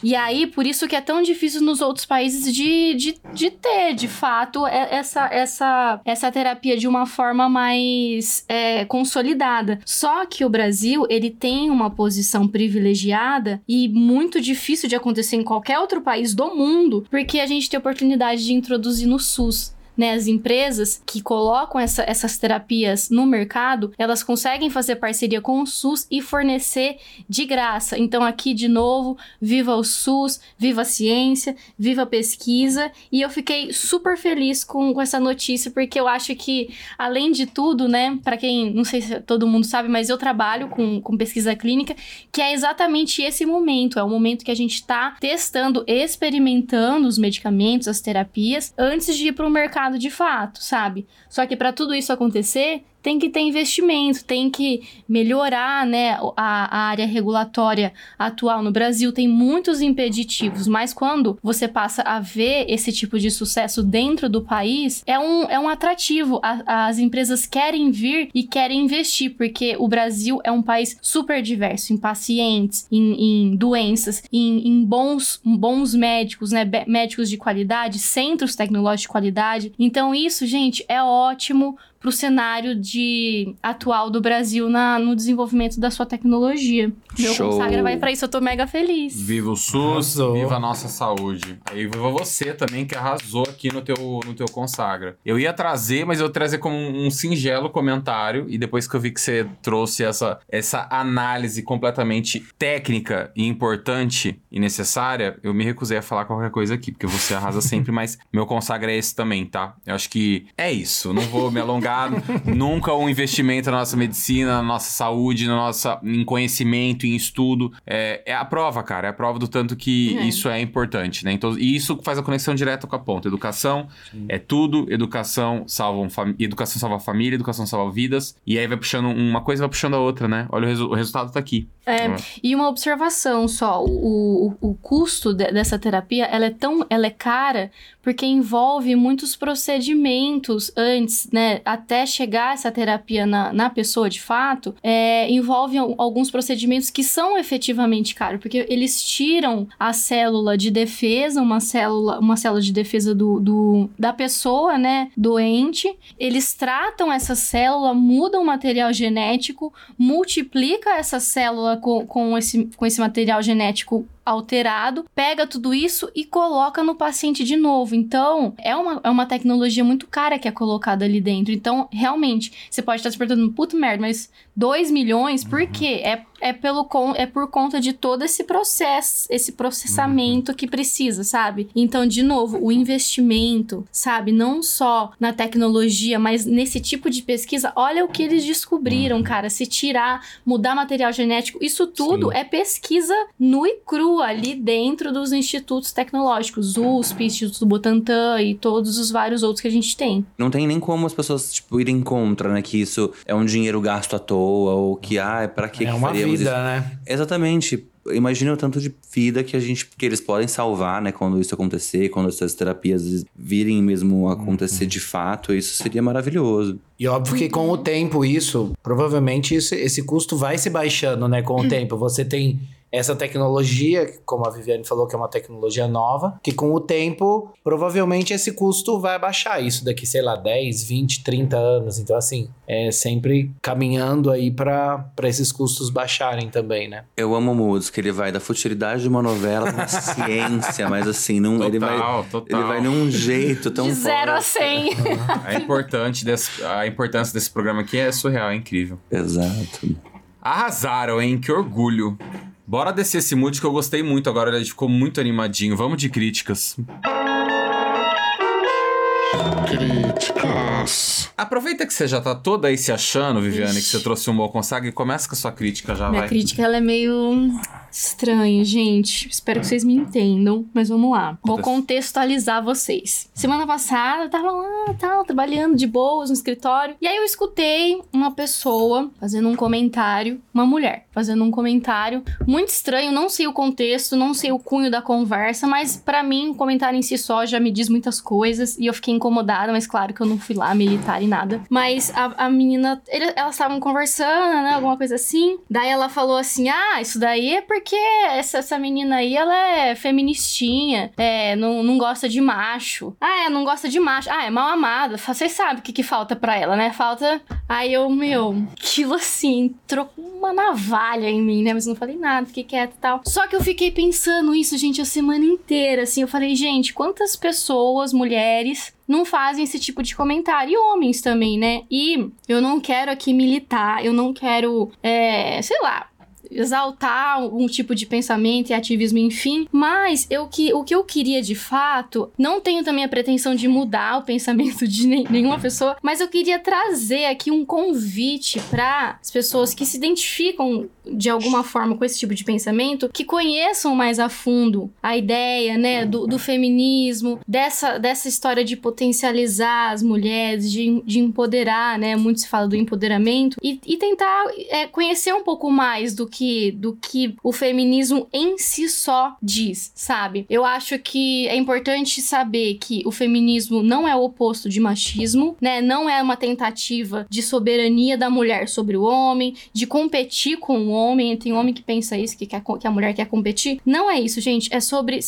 E aí, por isso que é tão difícil nos outros países de, de, de ter, de fato, é- essa, essa, essa terapia de uma forma mais é, consolidada. Só que o Brasil, ele tem uma posição privilegiada e muito difícil de acontecer em qualquer outro país do mundo, porque a gente tem oportunidade de introduzir no SUS né, as empresas que colocam essa- essas terapias no mercado, elas conseguem fazer parceria com o SUS e fornecer de graça. Então, aqui de novo, viva o SUS, viva a ciência, viva a pesquisa. E eu fiquei super feliz com, com essa notícia, porque eu acho que, além de tudo, né, para quem não sei se todo mundo sabe, mas eu trabalho com, com pesquisa clínica, que é exatamente esse momento. É o momento que a gente está testando, experimentando os medicamentos, as terapias, antes de ir para o mercado de fato, sabe? Só que para tudo isso acontecer, tem que ter investimento, tem que melhorar né, a, a área regulatória atual no Brasil. Tem muitos impeditivos, mas quando você passa a ver esse tipo de sucesso dentro do país, é um, é um atrativo. A- as empresas querem vir e querem investir, porque o Brasil é um país super diverso em pacientes, em, em doenças, em, em bons, bons médicos, né? Médicos de qualidade, centros tecnológicos de qualidade. Então, isso, gente, é ótimo pro cenário de atual do Brasil na, no desenvolvimento da sua tecnologia. Meu Show. consagra vai pra isso, eu tô mega feliz. Viva o SUS, Arrasou. viva a nossa saúde. Aí viva você também que arrasou aqui no teu, no teu consagra. Eu ia trazer, mas eu ia trazer como um, um singelo comentário e depois que eu vi que você trouxe essa, essa análise completamente técnica e importante e necessária, eu me recusei a falar qualquer coisa aqui, porque você arrasa sempre, *laughs* mas meu consagra é esse também, tá? Eu acho que é isso. Não vou me alongar. *laughs* Nunca um investimento na nossa medicina, na nossa saúde, na nossa, em conhecimento, em estudo. É, é a prova, cara. É a prova do tanto que É. isso é importante, né? Então, e isso faz a conexão direta com a ponta. Educação é tudo. Educação salva, um fam- educação salva a família, educação salva vidas. E aí vai puxando uma coisa, vai puxando a outra, né? Olha, o, resu- o resultado tá aqui. É, e uma observação só, o, o, o custo de- dessa terapia, ela é tão, ela é cara porque envolve muitos procedimentos antes, né, até chegar essa terapia na, na pessoa de fato, é, envolve al- alguns procedimentos que são efetivamente caros, porque eles tiram a célula de defesa, uma célula, uma célula de defesa do, do da pessoa, né, doente, eles tratam essa célula, mudam o material genético, multiplica essa célula com, com, esse, com esse material genético alterado, pega tudo isso e coloca no paciente de novo. Então, é uma, é uma tecnologia muito cara que é colocada ali dentro. Então, realmente, você pode estar se perguntando, puta merda, mas 2 milhões, por quê? É, é, pelo, é por conta de todo esse processo, esse processamento que precisa, sabe? Então, de novo, o investimento, sabe? Não só na tecnologia, mas nesse tipo de pesquisa, olha o que eles descobriram, cara. Se tirar, mudar material genético, isso tudo Sim. é pesquisa nua e crua ali dentro dos institutos tecnológicos, USP, Instituto Butantan e todos os vários outros que a gente tem. Não tem nem como as pessoas, tipo, irem contra, né? Que isso é um dinheiro gasto à toa, ou que, ah, pra que é que uma faríamos vida, isso? né? Exatamente. Imagina o tanto de vida que a gente que eles podem salvar, né, quando isso acontecer, quando essas terapias virem mesmo acontecer de fato, isso seria maravilhoso. E óbvio que com o tempo isso, provavelmente isso- esse custo vai se baixando, né? Com o tempo. Você tem essa tecnologia, como a Viviane falou, que é uma tecnologia nova, que com o tempo, provavelmente esse custo vai baixar. Isso daqui, sei lá, 10, 20, 30 anos. Então, assim, é sempre caminhando aí para esses custos baixarem também, né? Eu amo o Moods, que ele vai da futilidade de uma novela pra *laughs* ciência, mas assim, não, ele vai Total, total. ele vai num jeito tão de 0 a forte. 100. A, importante desse, a importância desse programa aqui é surreal, é incrível. Exato. Arrasaram, hein? Que orgulho. Bora descer esse mood que eu gostei muito agora, ele ficou muito animadinho. Vamos de críticas. Críticas. Aproveita que você já tá toda aí se achando, Viviane, que você trouxe um bom consagra e começa com a sua crítica já, Minha vai. crítica ela é meio estranha, gente. Espero que vocês me entendam, mas vamos lá. Vou contextualizar vocês. Semana passada eu tava lá, tal, trabalhando de boas no escritório, e aí eu escutei uma pessoa fazendo um comentário, uma mulher fazendo um comentário muito estranho, não sei o contexto, não sei o cunho da conversa, mas pra mim o comentário em si só já me diz muitas coisas e eu fiquei incomodada, mas claro que eu não fui lá militar e nada. Mas a, a menina, ele- elas estavam conversando, né, alguma coisa assim. Daí ela falou assim: "Ah, isso daí é porque essa, essa menina aí, ela é feministinha, é, não, não gosta de macho. Ah, é, não gosta de macho. Ah, é mal amada. Vocês sabem o que, que falta pra ela, né? Falta. Aí eu, meu, aquilo assim, trocou uma navalha em mim, né? Mas não falei nada, fiquei quieta e tal. Só que eu fiquei pensando isso, gente, a semana inteira, assim. Eu falei, gente, quantas pessoas, mulheres, não fazem esse tipo de comentário. E homens também, né? E eu não quero aqui militar, eu não quero, é, sei lá, exaltar um tipo de pensamento e ativismo, enfim. Mas eu que, o que eu queria de fato, não tenho também a pretensão de mudar o pensamento de nem- nenhuma pessoa, mas eu queria trazer aqui um convite para as pessoas que se identificam de alguma forma com esse tipo de pensamento, que conheçam mais a fundo a ideia, né, do, do feminismo, dessa, dessa história de potencializar as mulheres, de, de empoderar, né, muito se fala do empoderamento, e, e tentar é, conhecer um pouco mais do que, do que o feminismo em si só diz, sabe? Eu acho que é importante saber que o feminismo não é o oposto de machismo, né, não é uma tentativa de soberania da mulher sobre o homem, de competir com o homem, tem homem que pensa isso, que, quer, que a mulher quer competir. Não é isso, gente. É sobre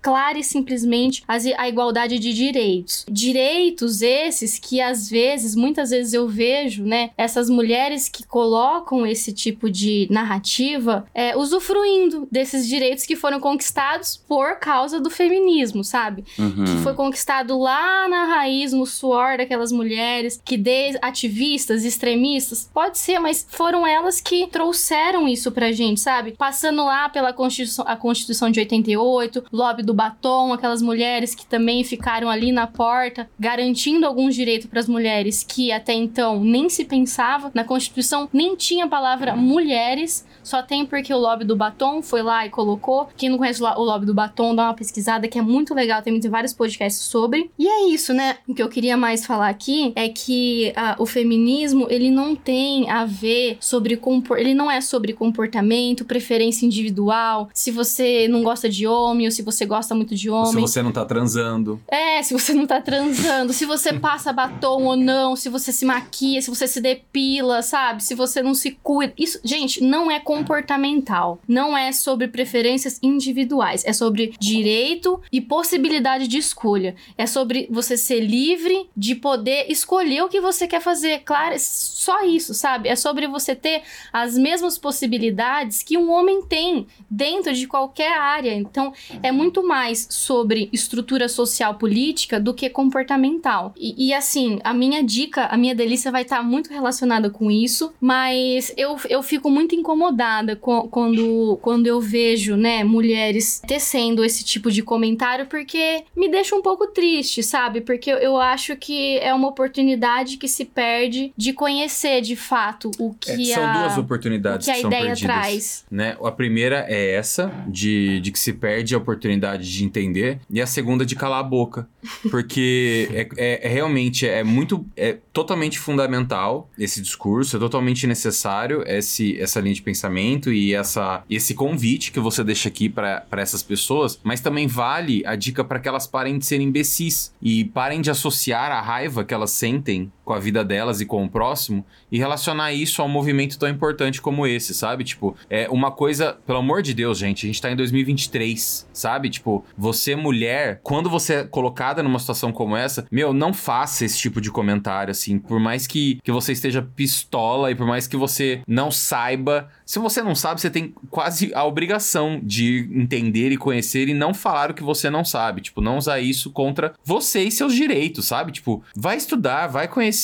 clara e simplesmente as- a igualdade de direitos. Direitos esses que às vezes, muitas vezes eu vejo, né, essas mulheres que colocam esse tipo de narrativa é, usufruindo desses direitos que foram conquistados por causa do feminismo, sabe? Uhum. que foi conquistado lá na raiz, no suor daquelas mulheres, que de ativistas, extremistas, pode ser, mas foram elas que trouxeram isso pra gente, sabe? Passando lá pela Constituição, a Constituição de 88, lobby do batom, aquelas mulheres que também ficaram ali na porta, garantindo alguns direitos pras mulheres que até então nem se pensava. Na Constituição nem tinha a palavra mulheres, só tem porque o lobby do batom foi lá e colocou. Quem não conhece o lobby do batom, dá uma pesquisada que é muito legal, tem vários podcasts sobre. E é isso, né? O que eu queria mais falar aqui é que ah, o feminismo, ele não tem a ver sobre compor... ele não é sobre comportamento, preferência individual, se você não gosta de homem ou se você gosta muito de Se homem. você não tá transando. É, se você não tá transando, se você passa batom ou não, se você se maquia, se você se depila, sabe? Se você não se cuida. Isso, gente, não é comportamental. Não é sobre preferências individuais. É sobre direito e possibilidade de escolha. É sobre você ser livre de poder escolher o que você quer fazer. Claro, é só isso, sabe? É sobre você ter as mesmas possibilidades que um homem tem dentro de qualquer área. Então, é muito mais sobre estrutura social política do que comportamental. E, e, assim, a minha dica, a minha delícia vai estar muito relacionada com isso, mas eu, eu fico muito incomodada co- quando, quando eu vejo, né, mulheres tecendo esse tipo de comentário, porque me deixa um pouco triste, sabe? Porque eu, acho que é uma oportunidade que se perde de conhecer de fato o É, que são a, duas oportunidades que a que são ideia perdidas. traz. Né? A primeira é essa, de, de que se perde a oportunidade de entender, e a segunda de calar a boca. Porque é, é- é realmente é muito. É totalmente fundamental esse discurso, é totalmente necessário esse, essa linha de pensamento e essa, esse convite que você deixa aqui para essas pessoas, mas também vale a dica para que elas parem de ser imbecis e parem de associar a raiva que elas sentem com a vida delas e com o próximo e relacionar isso a um movimento tão importante como esse, sabe? Tipo, é uma coisa, pelo amor de Deus, gente, a gente tá em 2023, sabe? Tipo, você mulher, quando você é colocada numa situação como essa, meu, não faça esse tipo de comentário, assim, por mais que, que você esteja pistola e por mais que você não saiba, se você não sabe, você tem quase a obrigação de entender e conhecer e não falar o que você não sabe, tipo, não usar isso contra você e seus direitos, sabe? Tipo, vai estudar, vai conhecer,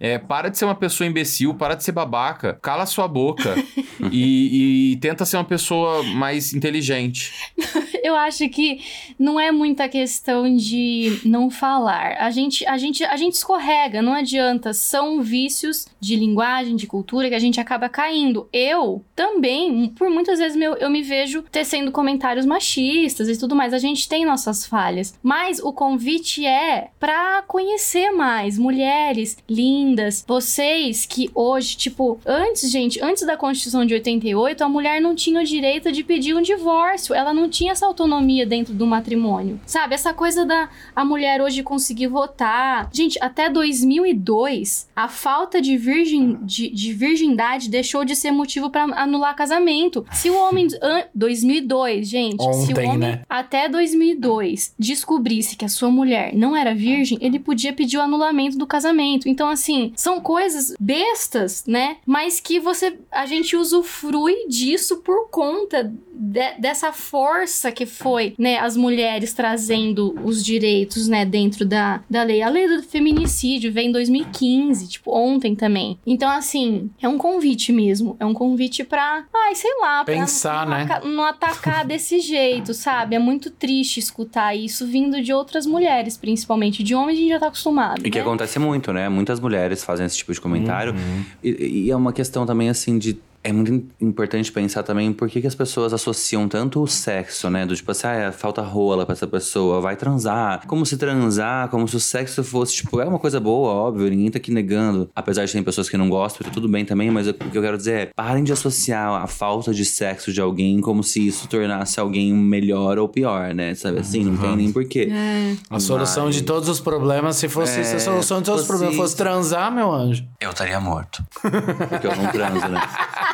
é, para de ser uma pessoa imbecil, para de ser babaca, cala sua boca *laughs* e, e tenta ser uma pessoa mais inteligente. *laughs* Eu acho que não é muita questão de não falar. A gente, a gente, a gente escorrega, não adianta. São vícios de linguagem, de cultura que a gente acaba caindo. Eu também, por muitas vezes meu, eu me vejo tecendo comentários machistas e tudo mais. A gente tem nossas falhas, mas o convite é pra conhecer mais mulheres lindas, vocês que hoje, tipo, antes, gente, antes da Constituição de 88, a mulher não tinha o direito de pedir um divórcio. Ela não tinha essa autonomia dentro do matrimônio. Sabe? Essa coisa da a mulher hoje conseguir votar. Gente, até 2002, a falta de, virgin, de, de virgindade deixou de ser motivo pra anular casamento. Se o homem. an- 2002, gente. se o Ontem, homem né? até 2002 descobrisse que a sua mulher não era virgem, ele podia pedir o anulamento do casamento. Então, assim, são coisas bestas, né? Mas que você. A gente usufrui disso por conta de- dessa força que foi, né? As mulheres trazendo os direitos, né? Dentro da, da lei. A lei do feminicídio vem em 2015, tipo, ontem também. Então, assim, é um convite mesmo. É um convite pra. Ai, sei lá. pra Pensar, não né? Não atacar *laughs* desse jeito, sabe? É muito triste escutar isso vindo de outras mulheres, principalmente. De homens a gente já tá acostumado. E que né? acontece muito, né? Muitas mulheres fazem esse tipo de comentário. E, e é uma questão também, assim, de. É muito im- importante pensar também por que, que as pessoas associam tanto o sexo, né? Do tipo assim, ah, falta rola pra essa pessoa, vai transar. Como se transar, como se o sexo fosse, tipo, é uma coisa boa, óbvio, ninguém tá aqui negando. Apesar de ter pessoas que não gostam, tá tudo bem também, mas o que eu quero dizer é, parem de associar a falta de sexo de alguém como se isso tornasse alguém melhor ou pior, né? Sabe assim? Não tem nem porquê. É. A solução de todos os problemas, se fosse É, se a solução de todos os fosse problemas fosse isso. transar, meu anjo. Eu estaria morto. Porque eu não transo, né? *laughs*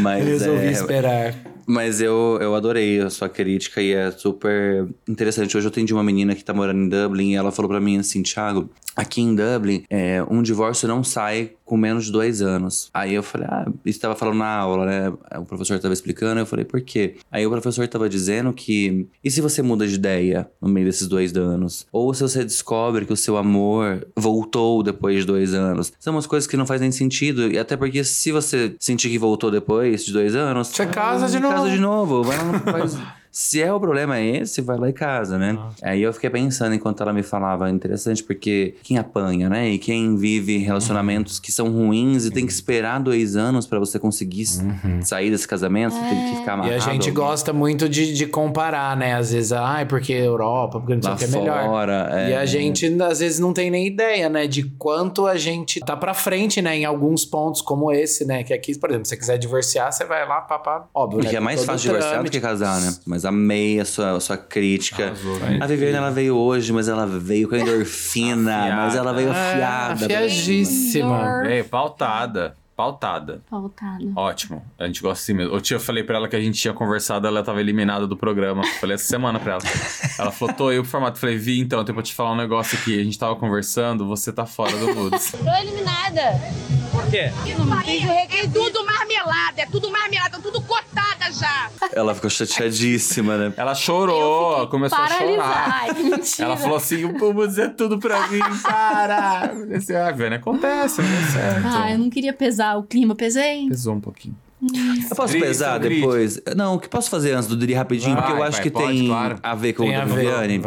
Mas Resolvi é, esperar. Mas eu, eu adorei a sua crítica e é super interessante. Hoje eu atendi uma menina que tá morando em Dublin e ela falou pra mim assim, Thiago, aqui em Dublin, é, um divórcio não sai com menos de dois anos. Aí eu falei, ah, isso tava falando na aula, né? O professor tava explicando, eu falei, por quê? Aí o professor tava dizendo que, e se você muda de ideia no meio desses dois anos? Ou se você descobre que o seu amor voltou depois de dois anos? São umas coisas que não fazem nem sentido, e até porque se você sentir que voltou depois de dois anos... Você casa de casa novo. de novo. Vai lá no- *laughs* faz- Se é o problema é esse, vai lá e casa, né? Aí eu fiquei pensando enquanto ela me falava, interessante, porque quem apanha, né? E quem vive relacionamentos que são ruins e tem que esperar dois anos pra você conseguir s- sair desse casamento, você tem que ficar E amarrado. a gente gosta muito de, de comparar, né? Às vezes, ai, porque Europa, porque não sei lá o que é melhor. fora. é. E a gente, às vezes, não tem nem ideia, né? De quanto a gente tá pra frente, né? Em alguns pontos como esse, né? Que aqui, por exemplo, se você quiser divorciar, você vai lá, papá. Óbvio, Porque né? é mais fácil divorciar do que casar, né? Mas amei a sua, a sua crítica. Arrasou, a Viviane, ela veio hoje, mas ela veio com a endorfina, Afiada. mas ela veio É, afiada. afiadíssima. Ei, pautada. Pautada. Faltado. Ótimo. A gente gosta assim mesmo. Eu tinha falei pra ela que a gente tinha conversado, ela tava eliminada do programa. Falei essa semana pra ela. Ela falou, tô eu pro formato. Falei, Vi, então, tem pra te falar um negócio aqui. A gente tava conversando, você tá fora do Moods. Tô eliminada. Por quê? É tudo marmelada, é tudo marmelada, tudo cotada já. Ela ficou chateadíssima, né? Ela chorou, começou a chorar. Ai, *laughs* mentira. Ela falou assim: o Moods é tudo pra mim, para. Eu disse, ah, Viane, acontece, não é certo. Ah, eu não queria pesar o clima, pesei. Pesou um pouquinho. Eu posso pesar depois? Não, o que posso fazer antes do Dri rapidinho? Vai, porque eu acho vai, que pode, tem claro. a ver com Tem o da Viviane.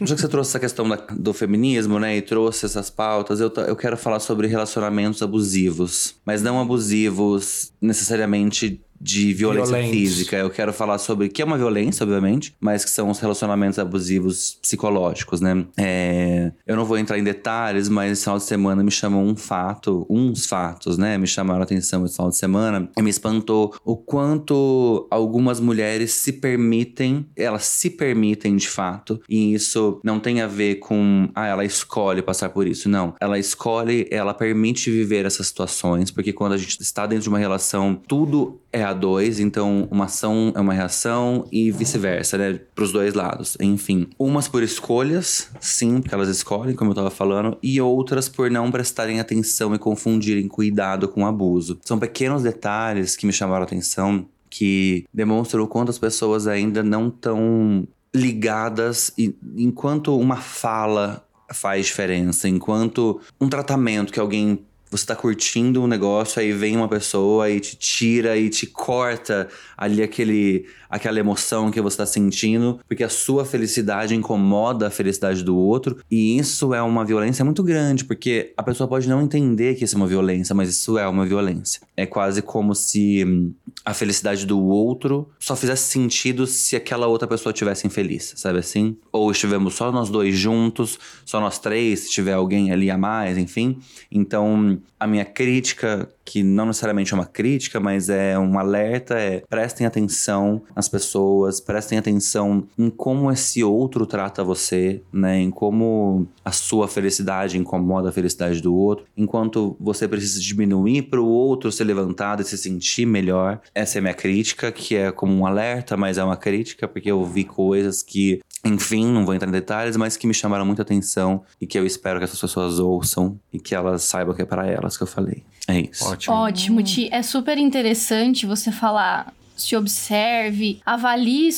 Já que você trouxe essa questão da- do feminismo, né, e trouxe essas pautas, eu, eu quero falar sobre relacionamentos abusivos. Mas não abusivos necessariamente de violência Violentos. física. Eu quero falar sobre que é uma violência, obviamente, mas que são os relacionamentos abusivos psicológicos, né? É, eu não vou entrar em detalhes, mas esse final de semana me chamou um fato, uns fatos, né? Me chamaram a atenção esse final de semana e me espantou o quanto algumas mulheres se permitem, elas se permitem de fato, e isso não tem a ver com, ah, ela escolhe passar por isso, não. Ela escolhe, ela permite viver essas situações, porque quando a gente está dentro de uma relação, tudo é a dois, então uma ação é uma reação e vice-versa, né? Pros dois lados. Enfim, umas por escolhas, sim, porque elas escolhem, como eu tava falando, e outras por não prestarem atenção e confundirem cuidado com abuso. São pequenos detalhes que me chamaram a atenção que demonstram o quanto as pessoas ainda não estão ligadas e enquanto uma fala faz diferença, enquanto um tratamento que alguém você tá curtindo um negócio, aí vem uma pessoa e te tira e te corta ali aquele, aquela emoção que você tá sentindo, porque a sua felicidade incomoda a felicidade do outro, e isso é uma violência muito grande, porque a pessoa pode não entender que isso é uma violência, mas isso é uma violência. É quase como se hum, a felicidade do outro só fizesse sentido se aquela outra pessoa tivesse infeliz, sabe assim? Ou estivemos só nós dois juntos, só nós três, se tiver alguém ali a mais, enfim. Então, a minha crítica, que não necessariamente é uma crítica, mas é um alerta, é prestem atenção nas pessoas, prestem atenção em como esse outro trata você, né? Em como a sua felicidade incomoda a felicidade do outro, enquanto você precisa diminuir para o outro se levantar e se sentir melhor. Essa é a minha crítica, que é como um alerta, mas é uma crítica, porque eu vi coisas que enfim, não vou entrar em detalhes, mas que me chamaram muita atenção e que eu espero que essas pessoas ouçam e que elas saibam que é para elas que eu falei. É isso. Ótimo. Ótimo, Ti. É super interessante você falar. Se observe, avalie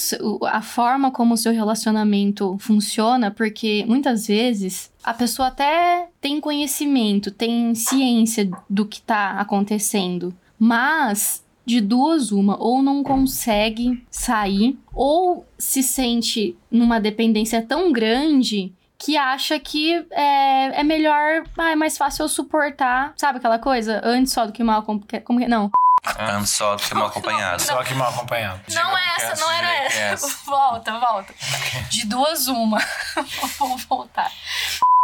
a forma como o seu relacionamento funciona, porque muitas vezes a pessoa até tem conhecimento, tem ciência do que tá acontecendo, mas de duas uma, ou não consegue sair, ou se sente numa dependência tão grande que acha que é, é melhor, ah, é mais fácil eu suportar, sabe aquela coisa? Antes só do que mal, como que, como que não? Antes só do que mal acompanhado. Só que mal acompanhado. Não é essa, não era essa. *laughs* Volta, volta. De duas uma. *laughs* Vou voltar.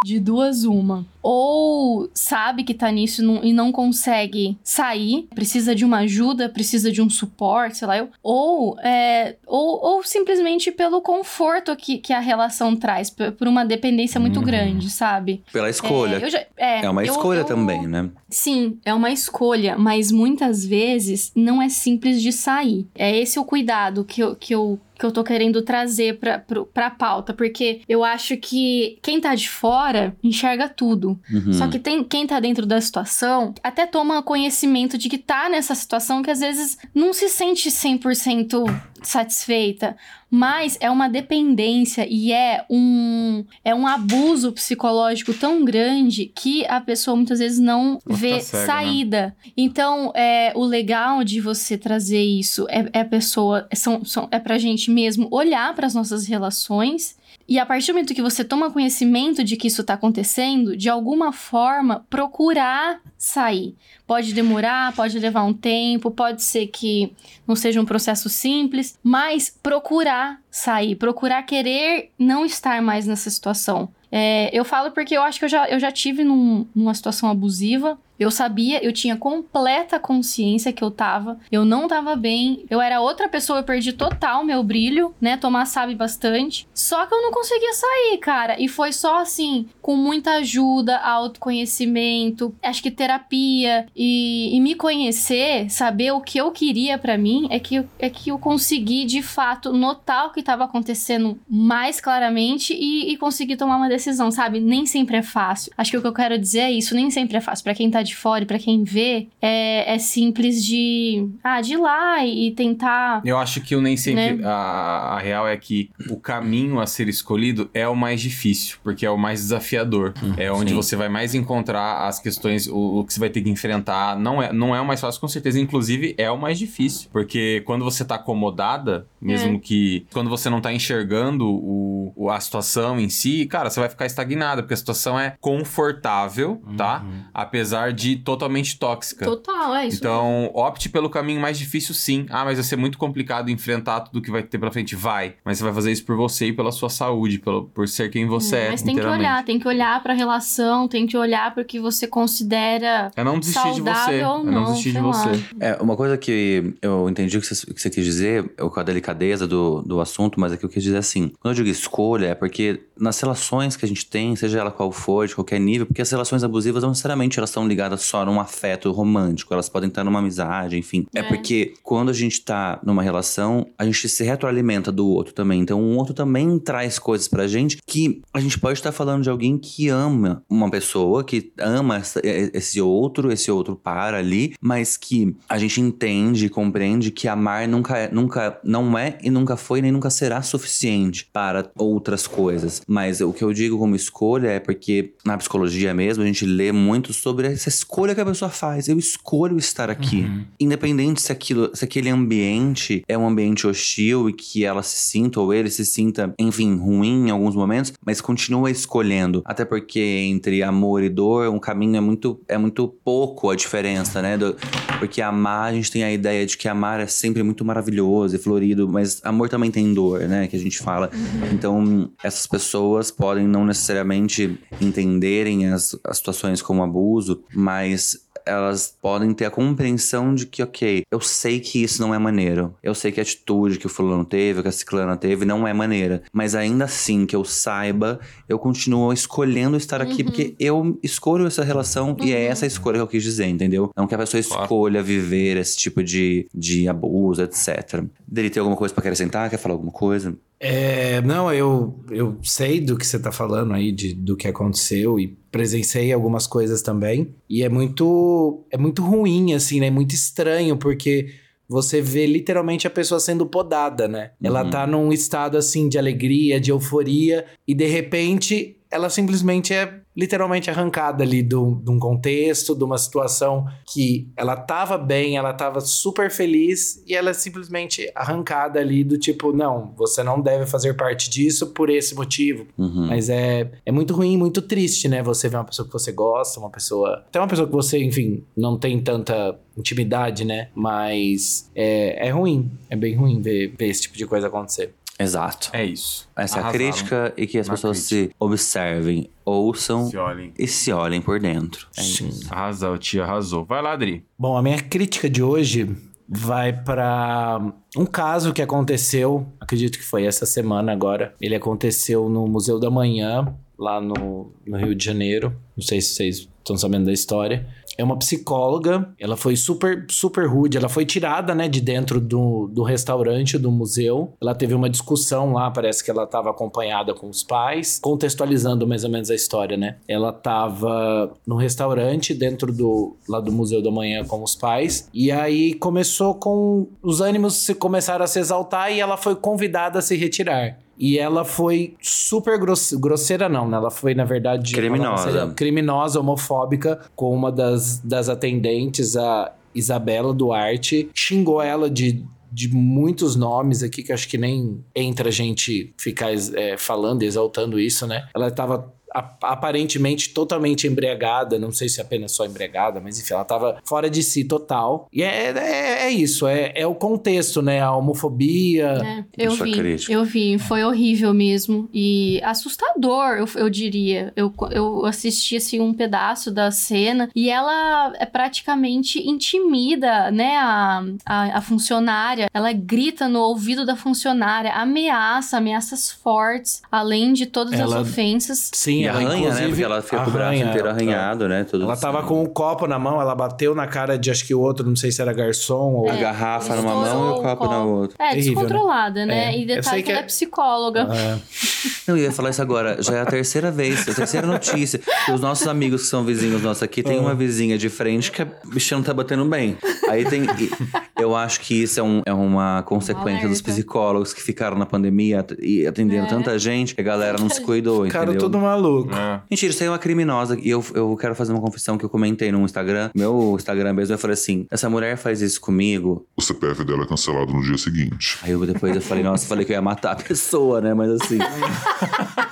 De duas uma. Ou sabe que tá nisso e não- consegue sair, precisa de uma ajuda, precisa de um suporte, sei lá eu. Ou, é, ou, ou simplesmente pelo conforto que, que a relação traz, por uma dependência muito grande, sabe? Pela escolha. É, já- é, É uma eu- escolha eu- também, né? Sim, é uma escolha, mas muitas vezes não é simples de sair. É esse o cuidado que eu, que eu, que eu tô querendo trazer pra, pro- pra pauta, porque eu acho que quem tá de fora enxerga tudo. Uhum. Só que tem, quem tá dentro da situação até toma conhecimento de que tá nessa situação que às vezes não se sente 100% satisfeita, mas é uma dependência e é um é um abuso psicológico tão grande que a pessoa muitas vezes não vê fica cega, né? saída. Então, é o legal de você trazer isso é, é a pessoa são, são é pra gente mesmo olhar para as nossas relações e a partir do momento que você toma conhecimento de que isso tá acontecendo, de alguma forma procurar sair. Pode demorar, pode levar um tempo, pode ser que não seja um processo simples, mas procurar sair, procurar querer não estar mais nessa situação. É, eu falo porque eu acho que eu já, eu já tive num- numa situação abusiva. Eu sabia, eu tinha completa consciência que eu tava. Eu não tava bem. Eu era outra pessoa, eu perdi total meu brilho, né? Tomás sabe bastante. Só que eu não conseguia sair, cara. E foi só assim, com muita ajuda, autoconhecimento, acho que terapia e, e me conhecer, saber o que eu queria pra mim, é que, é que eu consegui de fato notar o que tava acontecendo mais claramente e, e conseguir tomar uma decisão, sabe? Nem sempre é fácil. Acho que o que eu quero dizer é isso, nem sempre é fácil. Pra quem tá de fora e pra quem vê, é, é simples de, ah, de ir lá e, e tentar Eu acho que o nem sempre. Né? A, a real é que o caminho a ser escolhido é o mais difícil, porque é o mais desafiador. é onde sim. você vai mais encontrar as questões, o, o que você vai ter que enfrentar. Não é, não é o mais fácil, com certeza. Inclusive, é o mais difícil. Porque quando você tá acomodada, mesmo É. que. Quando você não tá enxergando o, o- a situação em si, cara, você vai ficar estagnada, porque a situação é confortável, tá? Apesar de totalmente tóxica. Total, é isso. Então, opte pelo caminho mais difícil, sim. Ah, mas vai ser muito complicado enfrentar tudo que vai ter pela frente. Vai. Mas você vai fazer isso por você e pela sua saúde, pelo, por ser quem você é. Mas tem que olhar, tem que olhar pra relação, tem que olhar pro que você considera É não desistir de você. saudável ou É não não, desistir de sei lá. você. É, uma coisa que eu entendi o que você, que você quis dizer, eu, com a delicadeza do, do assunto, mas é que eu quis dizer assim. Quando eu digo escolha, é porque nas relações que a gente tem, seja ela qual for, de qualquer nível, porque as relações abusivas não necessariamente elas estão ligadas só num afeto romântico, elas podem estar numa amizade, enfim. É, É. porque quando a gente tá numa relação, a gente se retroalimenta do outro também. Então o outro também traz coisas pra gente que a gente pode estar falando de alguém que ama uma pessoa, que ama essa- esse outro, esse outro par ali, mas que a gente entende e compreende que amar nunca, é, nunca não é e nunca foi nem nunca será suficiente para outras coisas. Mas o que eu digo como escolha é porque na psicologia mesmo a gente lê muito sobre essa escolha que a pessoa faz. Eu escolho estar aqui. Independente se aquilo, se aquele ambiente é um ambiente hostil e que ela se sinta ou ele se sinta, enfim, ruim em alguns momentos, mas continua escolhendo. Até porque entre amor e dor, um caminho é muito, é muito pouco a diferença, né? Do- porque amar, a gente tem a ideia de que amar é sempre muito maravilhoso e florido, mas amor também tem dor, né? Que a gente fala. Então, essas pessoas podem não necessariamente entenderem as, as situações como abuso, mas elas podem ter a compreensão de que, ok, eu sei que isso não é maneiro. Eu sei que a atitude que o fulano teve, que a ciclana teve, não é maneira. Mas ainda assim, que eu saiba, eu continuo escolhendo estar aqui, porque eu escolho essa relação e é essa a escolha que eu quis dizer, entendeu? Não que a pessoa Claro. escolha viver esse tipo de, de abuso, etc. Dele ter alguma coisa pra acrescentar? Quer falar alguma coisa? É, não, eu, eu sei do que você tá falando aí, de, do que aconteceu e presenciei algumas coisas também. E é muito, é muito ruim, assim, né? É muito estranho, porque você vê literalmente a pessoa sendo podada, né? Ela Uhum. tá num estado, assim, de alegria, de euforia, e de repente ela simplesmente é literalmente arrancada ali de um contexto, de uma situação que ela tava bem, ela tava super feliz e ela é simplesmente arrancada ali do tipo, não, você não deve fazer parte disso por esse motivo. Uhum. Mas é, é muito ruim, muito triste, né? Você vê uma pessoa que você gosta, uma pessoa. Até uma pessoa que você, enfim, não tem tanta intimidade, né? Mas é, é ruim, é bem ruim ver, ver esse tipo de coisa acontecer. Exato. É isso. Essa é a Arrasaram. crítica e que as pessoas crítica. se observem, ouçam Se olhem. e se olhem por dentro. É isso. Arrasou, tia, arrasou. Vai lá, Adri. Bom, a minha crítica de hoje vai pra um caso que aconteceu, acredito que foi essa semana agora. Ele aconteceu no Museu da Manhã, lá no, no Rio de Janeiro. Não sei se vocês estão sabendo da história. É uma psicóloga, ela foi super, super rude, ela foi tirada, né, de dentro do, do restaurante do museu. Ela teve uma discussão lá, parece que ela estava acompanhada com os pais, contextualizando mais ou menos a história, né? Ela estava no restaurante dentro do lá do Museu da Manhã com os pais, e aí começou com os ânimos se começaram a se exaltar e ela foi convidada a se retirar. E ela foi super grosse- grosseira, não, né? Ela foi, na verdade, Criminosa. seria criminosa, homofóbica, com uma das, das atendentes, a Isabela Duarte. Xingou ela de, de muitos nomes aqui, que acho que nem entra a gente ficar é, falando, exaltando isso, né? Ela tava a- aparentemente totalmente embriagada, não sei se apenas só embriagada, mas enfim, ela tava fora de si total. E é, é, é isso, é, é o contexto, né? A homofobia. É, eu Sua vi, crítica. eu vi, foi horrível mesmo e assustador, eu, eu diria. Eu, eu assisti assim um pedaço da cena e ela é praticamente intimida, né, a, a, a funcionária. Ela grita no ouvido da funcionária, ameaça, ameaças fortes, além de todas Ela- as ofensas. Sim, E ela arranha, né? Porque ela fica com o braço arranha, inteiro arranhado, né? Tudo Ela tava com um copo na mão, ela bateu na cara de acho que o outro, não sei se era garçom ou. a garrafa numa mão e o o copo na outra. É, Terrível, né? descontrolada, né? É. E detalhe que ela é- é psicóloga. *laughs* É. Não, eu ia falar isso agora. Já é a terceira vez, a terceira notícia. Que os nossos amigos que são vizinhos nossos aqui, tem uma vizinha de frente que a bichinha não tá batendo bem. Aí tem. Eu acho que isso é, um- é uma consequência dos psicólogos que ficaram na pandemia e atendendo É. tanta gente que a galera não se cuidou, Cara, entendeu? todo maluco. É. Mentira, isso aí é uma criminosa. E eu, eu quero fazer uma confissão que eu comentei no Instagram. Meu Instagram mesmo, eu falei assim: essa mulher faz isso comigo. O CPF dela é cancelado no dia seguinte. Aí eu depois eu falei, nossa, falei que eu ia matar a pessoa, né? Mas assim. *laughs*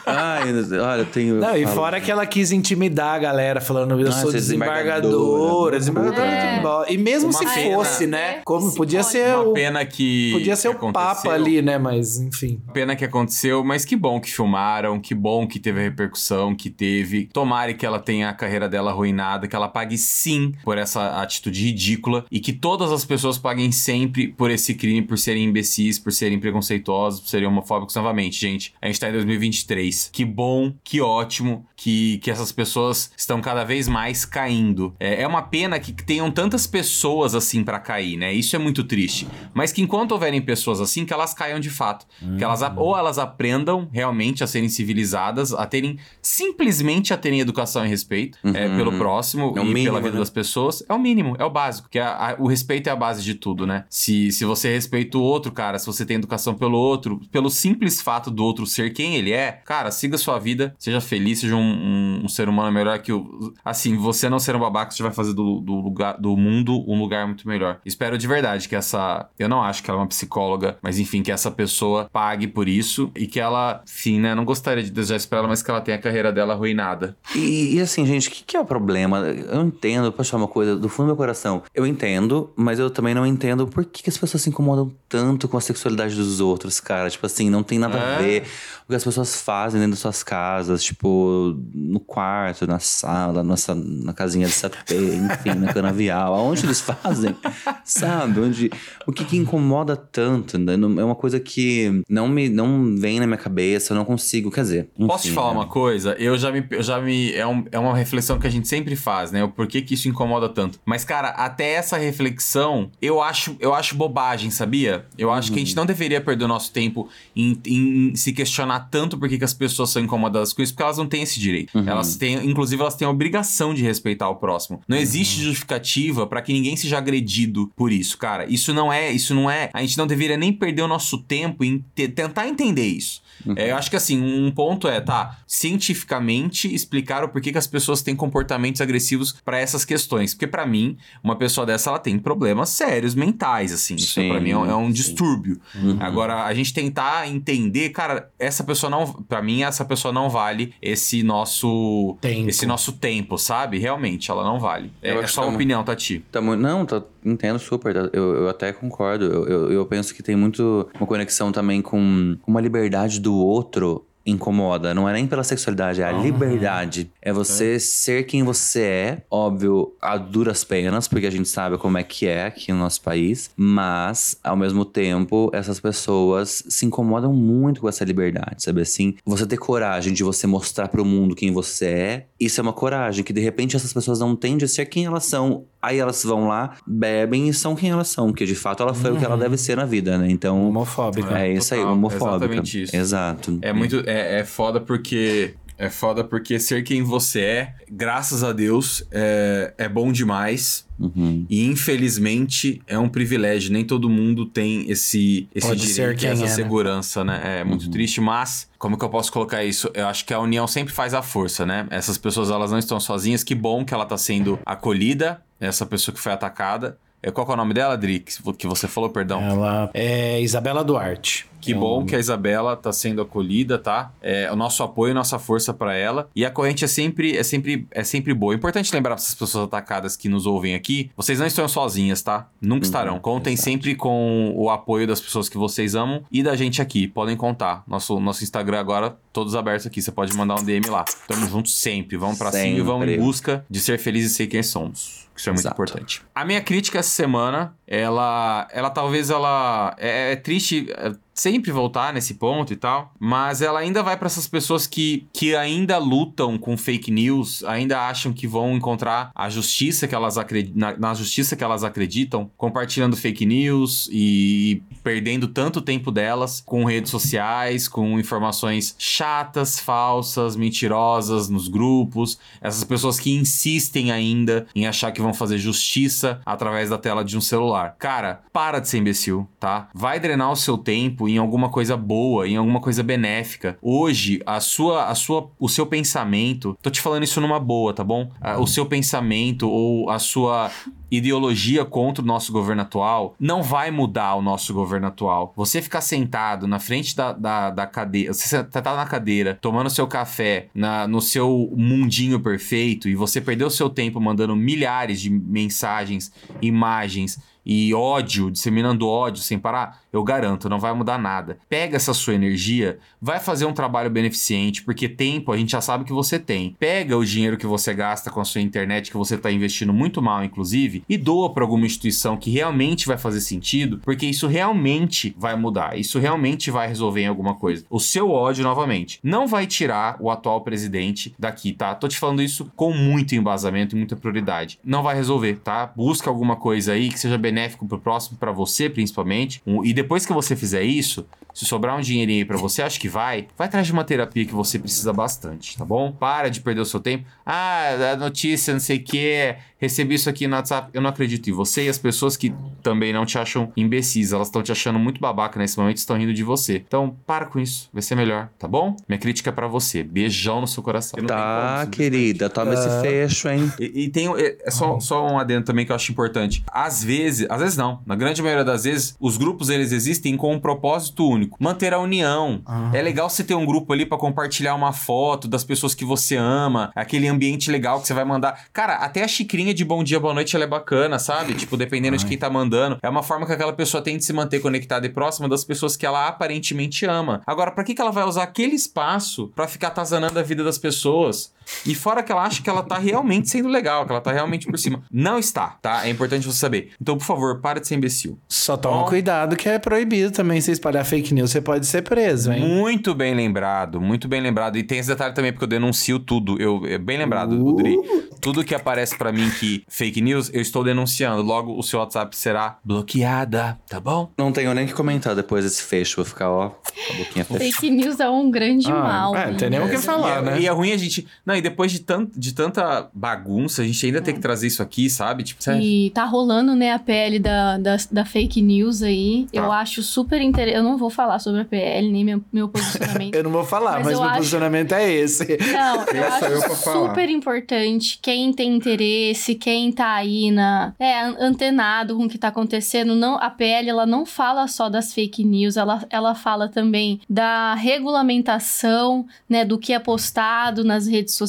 Ai, olha, eu tenho. Não, e falo- fora que ela quis intimidar a galera, falando, eu Ah, sou é desembargadora, desembargadora É. de bola. E mesmo Uma se pena. fosse, né? Como se podia pode. ser Uma o. pena que. Podia ser que o Papa ali, né? Mas, enfim. Pena que aconteceu, mas que bom que filmaram, que bom que teve a repercussão que teve. Tomare que ela tenha a carreira dela arruinada, que ela pague sim por essa atitude ridícula e que todas as pessoas paguem sempre por esse crime, por serem imbecis, por serem preconceituosos, por serem homofóbicos novamente, gente. A gente tá em 2023. Que bom, que ótimo que, que essas pessoas estão cada vez mais caindo. É, é uma pena que tenham tantas pessoas assim pra cair, né? Isso é muito triste. Mas que enquanto houverem pessoas assim, que elas caiam de fato. Que elas, a- ou elas aprendam realmente a serem civilizadas, a terem simplesmente a terem educação e respeito é, Uhum. pelo próximo É e mínimo, pela vida né? das pessoas. É o mínimo, é o básico. Que a- a- o respeito é a base de tudo, né? Se, se você respeita o outro, cara, se você tem educação pelo outro, pelo simples fato do outro ser quem ele é, cara, siga sua vida, seja feliz, seja um, um- um ser humano melhor que o. Assim, você não ser um babaca, você vai fazer do, do lugar do mundo um lugar muito melhor. Espero de verdade que essa. Eu não acho que ela é uma psicóloga, mas enfim, que essa pessoa pague por isso e que ela, enfim, né? Não gostaria de desejar isso pra ela, mas que ela tenha a carreira dela arruinada. E, e assim, gente, o que, que é o problema? Eu entendo, posso falar uma coisa do fundo do meu coração. Eu entendo, mas eu também não entendo por que, que as pessoas se incomodam tanto com a sexualidade dos outros, cara. Tipo assim, não tem nada É. a ver que as pessoas fazem dentro das suas casas, tipo, no quarto, na sala, nossa, na casinha de sapê, enfim, na canavial, aonde eles fazem, *laughs* sabe? Onde, o que, que incomoda tanto, né? É uma coisa que não me não vem na minha cabeça, eu não consigo, quer dizer. Posso te enfim, falar né? uma coisa? Eu já me. Eu já me é, um- é uma reflexão que a gente sempre faz, né? O porquê que isso incomoda tanto. Mas, cara, até essa reflexão, eu acho, eu acho bobagem, sabia? Eu acho que a Uhum. gente não deveria perder o nosso tempo em, em se questionar tanto por que as pessoas são incomodadas com isso, porque elas não têm esse direito. Uhum. Elas têm, inclusive, elas têm a obrigação de respeitar o próximo. Não existe Uhum. justificativa pra que ninguém seja agredido por isso, cara. Isso não é, isso não é. A gente não deveria nem perder o nosso tempo em te- tentar entender isso. É, eu acho que assim, um ponto é, tá, cientificamente explicar o porquê que as pessoas têm comportamentos agressivos pra essas questões. Porque pra mim, uma pessoa dessa, ela tem problemas sérios mentais, assim. Isso Sim, pra mim é um, é um distúrbio. Uhum. Agora, a gente tentar entender, cara, essa essa pessoa não, Pra mim essa pessoa não vale esse nosso Tempo. esse nosso tempo, sabe? Realmente, ela não vale. É, Eu é só uma tá opinião, Tati. Tá muito, não, tá, entendo super. tá- eu, eu até concordo. Eu, eu, eu penso que tem muito uma conexão também com uma liberdade do outro incomoda. Não é nem pela sexualidade, é a liberdade. É você ser quem você é. Óbvio, a duras penas, porque a gente sabe como é que é aqui no nosso país. Mas, ao mesmo tempo, essas pessoas se incomodam muito com essa liberdade, sabe assim? Você ter coragem de você mostrar pro mundo quem você é, isso é uma coragem que de repente essas pessoas não têm de ser quem elas são. Aí elas vão lá, bebem e são quem elas são, porque de fato ela foi o que ela deve ser na vida, né? Então, Homofóbica. é isso aí, homofóbica. exatamente isso. Exato. É muito. É, é foda porque. É foda porque ser quem você é, graças a Deus, é, é bom demais. Uhum. E infelizmente é um privilégio. Nem todo mundo tem esse, esse Pode direito, essa é, né? segurança, né? É muito Uhum. triste, mas como que eu posso colocar isso? Eu acho que a união sempre faz a força, né? Essas pessoas elas não estão sozinhas. Que bom que ela tá sendo acolhida, essa pessoa que foi atacada. É, Qual que é o nome dela, Adri? Que você falou, perdão. Ela é Isabela Duarte. Que bom que a Isabela tá sendo acolhida, tá? É, o nosso apoio, nossa força pra ela. E a corrente é sempre, é sempre, é sempre boa. É importante lembrar pra essas pessoas atacadas que nos ouvem aqui, vocês não estão sozinhas, tá? Nunca estarão. Contem sempre com o apoio das pessoas que vocês amam e da gente aqui. Podem contar. Nosso, nosso Instagram agora, todos abertos aqui. Você pode mandar um DM lá. Tamo juntos sempre. Vamos pra cima e vamos em busca de ser felizes e ser quem somos. Isso é muito Exato. importante. A minha crítica essa semana, ela, ela talvez ela é, é triste é, sempre voltar nesse ponto e tal, mas ela ainda vai pra essas pessoas que, que ainda lutam com fake news, ainda acham que vão encontrar a justiça que elas na, na justiça que elas acreditam, compartilhando fake news e perdendo tanto tempo delas com redes sociais, com informações chatas, falsas, mentirosas nos grupos, essas pessoas que insistem ainda em achar que vão fazer justiça através da tela de um celular. Cara, para de ser imbecil, tá? Vai drenar o seu tempo em alguma coisa boa, em alguma coisa benéfica. Hoje, a sua, a sua, o seu pensamento, tô te falando isso numa boa, tá bom? O seu pensamento ou a sua ideologia contra o nosso governo atual não vai mudar o nosso governo atual. Você ficar sentado na frente da, da, da cadeira, você tá na cadeira, tomando seu café na, no seu mundinho perfeito e você perdeu seu tempo mandando milhares de mensagens, imagens e ódio, disseminando ódio sem parar, eu garanto, não vai mudar nada. Pega essa sua energia, vai fazer um trabalho beneficente, porque tempo a gente já sabe que você tem. Pega o dinheiro que você gasta com a sua internet, que você está investindo muito mal, inclusive, e doa para alguma instituição que realmente vai fazer sentido, porque isso realmente vai mudar, isso realmente vai resolver em alguma coisa. O seu ódio, novamente, não vai tirar o atual presidente daqui, tá? Tô te falando isso com muito embasamento e muita prioridade. Não vai resolver, tá? Busca alguma coisa aí que seja benéfico pro próximo, para você principalmente. Um- E depois que você fizer isso, se sobrar um dinheirinho aí pra você, acho que vai, vai atrás de uma terapia que você precisa bastante, tá bom? Para de perder o seu tempo. Ah, a notícia, não sei o que, recebi isso aqui no WhatsApp. Eu não acredito em você e as pessoas que também não te acham imbecis, elas estão te achando muito babaca nesse momento e estão rindo de você. Então, para com isso, vai ser melhor, tá bom? Minha crítica é pra você. Beijão no seu coração. Tá, querida, toma esse fecho, hein? E, e tem é, é só, só um adendo também que eu acho importante. Às vezes, às vezes não, na grande maioria das vezes, os grupos eles existem com um propósito único: manter a união. É legal você ter um grupo ali pra compartilhar uma foto das pessoas que você ama, aquele ambiente legal que você vai mandar. Cara, até a xicrinha de bom dia, boa noite ela é bacana, sabe? Tipo, dependendo de quem tá mandando. É uma forma que aquela pessoa tem de se manter conectada e próxima das pessoas que ela aparentemente ama. Agora, pra que, que ela vai usar aquele espaço pra ficar atazanando a vida das pessoas? E fora que ela acha que ela tá realmente sendo legal, que ela tá realmente por cima. Não está, tá? É importante você saber. Então, por favor, para de ser imbecil. Só toma Bom. cuidado que é proibido também você espalhar fake news. Você pode ser preso, hein? Muito bem lembrado, muito bem lembrado. E tem esse detalhe também, porque eu denuncio tudo. Eu, é bem lembrado, Uh. Rodri. Tudo que aparece pra mim que fake news, eu estou denunciando. Logo, o seu WhatsApp será bloqueada, tá bom? Não tenho nem o que comentar depois desse fecho. Vou ficar, ó, com a boquinha fechada. Fake news é um grande Ah, mal. é, tem nem o que E falar, é, né? E é ruim a gente. Não, Não, e depois de, tan de tanta bagunça, a gente ainda tem que trazer isso aqui, sabe? Tipo, sério. E tá rolando, né, a PL da, da, da fake news aí. Tá. Eu acho super interessante. Eu não vou falar sobre a PL, nem meu, meu *laughs* posicionamento. Eu não vou falar, Mas mas, eu meu acho- posicionamento é esse. Não, *laughs* eu eu pra acho falar? super importante. Quem tem interesse, quem tá aí na, é, an- antenado com o que tá acontecendo, não, a PL ela não fala só das fake news, ela, ela fala também da regulamentação, né, do que é postado nas redes sociais.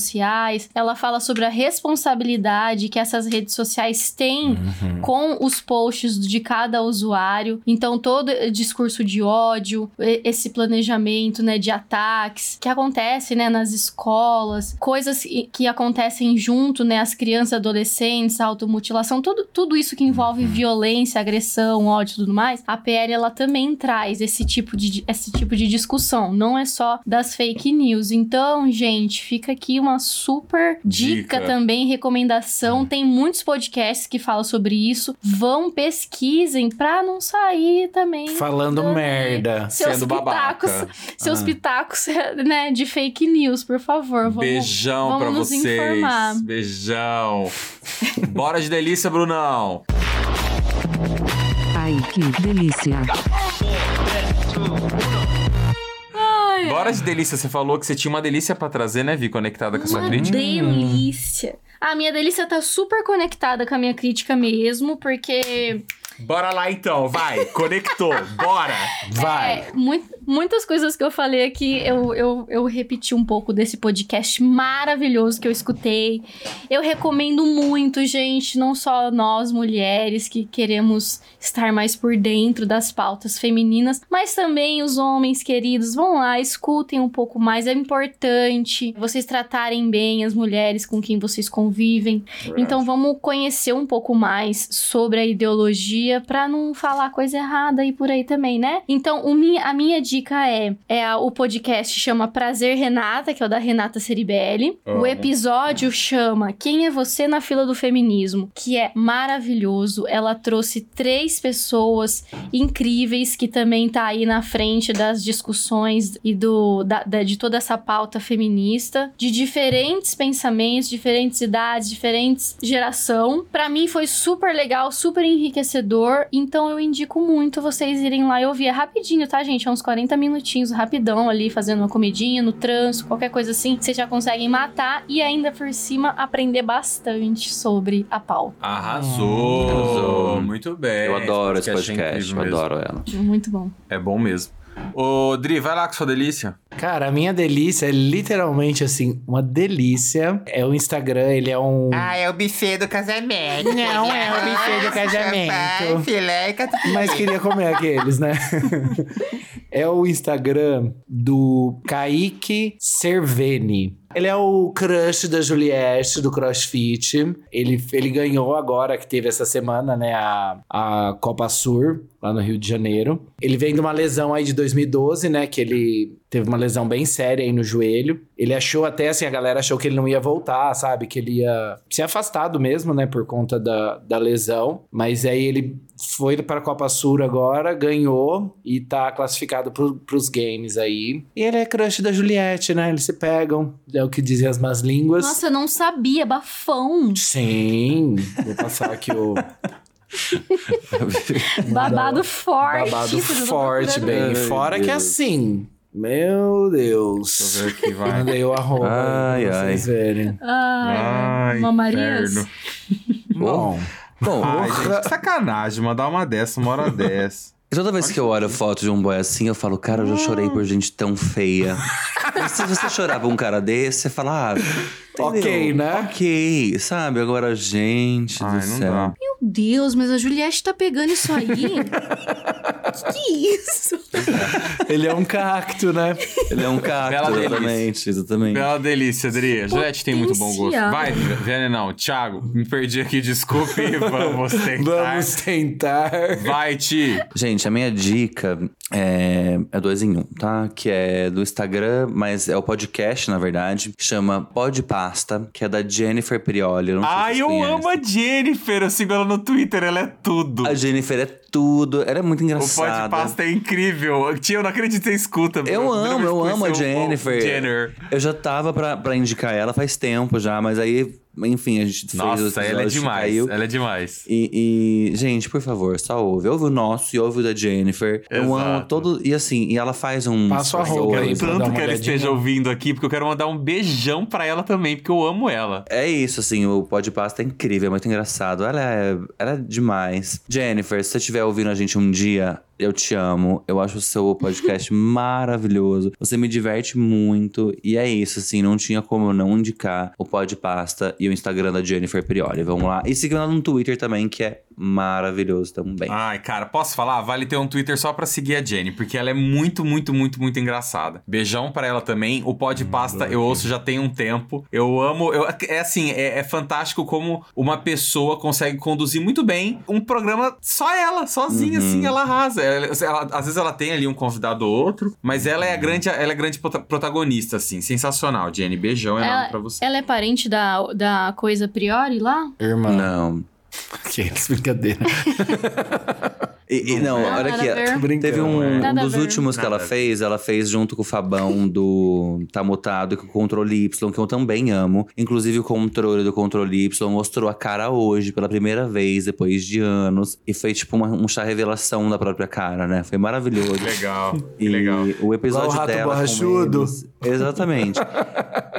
Ela fala sobre a responsabilidade que essas redes sociais têm com os posts de cada usuário. Então, todo discurso de ódio, esse planejamento, né, de ataques que acontece, né, nas escolas, coisas que acontecem junto, né, as crianças, adolescentes, automutilação, tudo, tudo isso que envolve violência, agressão, ódio e tudo mais, a PL ela também traz esse tipo de esse tipo de discussão, não é só das fake news. Então, gente, fica aqui uma super dica, Dica. também, recomendação. Tem muitos podcasts que falam sobre isso. Vão, pesquisem pra não sair também Falando dando merda. Seus Sendo pitacos, babaca. seus Ah. pitacos, *laughs* né, de fake news, por favor. Vamos, Beijão vamos pra nos vocês. informar. Beijão. Bora de delícia, Brunão. Ai, que delícia. Bora de delícia. Você falou que você tinha uma delícia pra trazer, né, Vi? Conectada com a sua crítica. delícia. A minha delícia tá super conectada com a minha crítica mesmo, porque Bora lá então, vai. Conectou. *laughs* Bora. Vai. É, mui- muitas coisas que eu falei aqui, eu, eu, eu repeti um pouco desse podcast maravilhoso que eu escutei. Eu recomendo muito, gente, não só nós mulheres que queremos estar mais por dentro das pautas femininas, mas também os homens queridos. Vão lá, escutem um pouco mais. É importante vocês tratarem bem as mulheres com quem vocês convivem. Então vamos conhecer um pouco mais sobre a ideologia pra não falar coisa errada aí por aí também, né? Então o mi- a minha dica é, é a- o podcast chama Prazer Renata, que é o da Renata Ceribelli. O episódio chama Quem é você na fila do feminismo, que é maravilhoso. Ela trouxe três pessoas incríveis que também tá aí na frente das discussões e do da- da- de toda essa pauta feminista, de diferentes pensamentos, diferentes idades, diferentes geração. Pra mim foi super legal, super enriquecedor, então eu indico muito vocês irem lá e ouvir. É rapidinho, tá, gente? É uns 40 minutinhos, rapidão ali, fazendo uma comidinha no trânsito, qualquer coisa assim. Vocês já conseguem matar e ainda por cima aprender bastante sobre a pauta. Arrasou. Arrasou. Muito bem. Eu adoro esse é podcast, incrível eu adoro ela. Muito bom. É bom mesmo. Ô, Dri, vai lá com sua delícia. Cara, a minha delícia é literalmente assim, uma delícia. É o Instagram, ele é um. é o buffet do casamento. Não é o buffet do *laughs* casamento. filé. Mas queria comer aqueles, né? *laughs* é o Instagram do Kaique Cerveni. Ele é o crush da Juliette, do CrossFit. Ele, ele ganhou agora, que teve essa semana, né, a, a Copa Sur, lá no Rio de Janeiro. Ele vem de uma lesão aí de 2012, né, que ele teve uma lesão bem séria aí no joelho. Ele achou até, assim, a galera achou que ele não ia voltar, sabe? Que ele ia ser afastado mesmo, né, por conta da, da lesão. Mas aí ele foi para a Copa Sur agora, ganhou e tá classificado pro, pros games aí. E ele é crush da Juliette, né? Eles se pegam, é o que dizem as más línguas. Nossa, eu não sabia, bafão. Sim, vou passar aqui o *laughs* Babado forte. babado forte, *laughs* bem. Fora que Deus. assim, meu Deus. Deixa eu ver aqui, vai. Mandei o arroba Ai, pra vocês verem. Ai, Ai, mamarias. Bom, Bom, Ai, gente, que sacanagem mandar uma dessa, uma hora *laughs* dessa. E toda vez que eu olho foto de um boy assim, eu falo, cara, eu já chorei por gente tão feia. Mas *laughs* se você chorar por um cara desse, você fala, ah, entendeu? Ok, né? Ok, sabe? Agora, gente Ai, do não céu. dá. Meu Deus, mas a Juliette tá pegando isso aí? *laughs* que que é isso? ele é um cacto, né? Ele é um Bela cacto, delícia. exatamente, exatamente. Bela delícia, Adri. A Juliette tem muito bom gosto. Potencial. Vai, Vianney, não. Thiago, me perdi aqui, desculpe. *laughs* Vamos tentar. Vamos tentar. Vai, Ti. Gente, a minha dica É, é dois em um, tá? Que é do Instagram, mas é o podcast, na verdade. Chama Podpasta, que é da Jennifer Prioli. Ai, eu conhecem. amo a Jennifer. Eu sigo ela no Twitter, ela é tudo. A Jennifer é tudo. Ela é muito O engraçada. podcast é incrível. Tia, eu não acredito que você escuta. Eu amo, eu amo a o Jennifer. Eu já tava pra, pra indicar ela faz tempo já, mas aí, enfim, a gente fez o Nossa, ela é demais. caiu. Ela é demais. E, e, gente, por favor, só ouve. Ouve o nosso e ouve o da Jennifer. Eu Exato. ão todo. E assim, e ela faz um. Passa o arroba aí, pra dar Tanto que ela esteja ouvindo aqui, porque eu quero mandar um beijão pra ela também, porque eu amo ela. É isso, assim, o Podpasta é incrível, é muito engraçado. Ela é, ela é demais. Jennifer, se você estiver ouvindo a gente um dia, eu te amo. Eu acho o seu podcast *laughs* maravilhoso. Você me diverte muito. E é isso, assim, não tinha como eu não indicar o Podpasta e o Instagram da Jennifer Prioli. Vamos lá. E siga ela no Twitter também, que é maravilhoso também. Ai, cara, posso falar? Vale ter um Twitter só pra seguir a Jenny, porque ela é muito, muito, muito, muito engraçada. Beijão pra ela também. O Pod Pasta eu ouço já tem um tempo. Eu amo. eu- é assim, é, é fantástico como uma pessoa consegue conduzir muito bem um programa só ela, sozinha, assim, ela arrasa. Ela- ela- às vezes ela tem ali um convidado ou outro, mas ela é a grande, ela é a grande prota- protagonista, assim. Sensacional, Jenny. Beijão enorme Ela, pra você. ela é parente da, da coisa priori lá? Irmã. Não. *laughs* Que brincadeira. *laughs* E, não, Não, olha nada aqui. Teve um, é. um dos últimos que ela fez, ela fez junto com o Fabão do Tá Mutado com o Controle Y, que eu também amo. Inclusive o controle do Controle Y mostrou a cara hoje pela primeira vez, depois de anos. E foi tipo uma, um chá revelação da própria cara, né? Foi maravilhoso. Legal, que E legal. o episódio Igual o rato dela. com borrachudo. eles- Exatamente.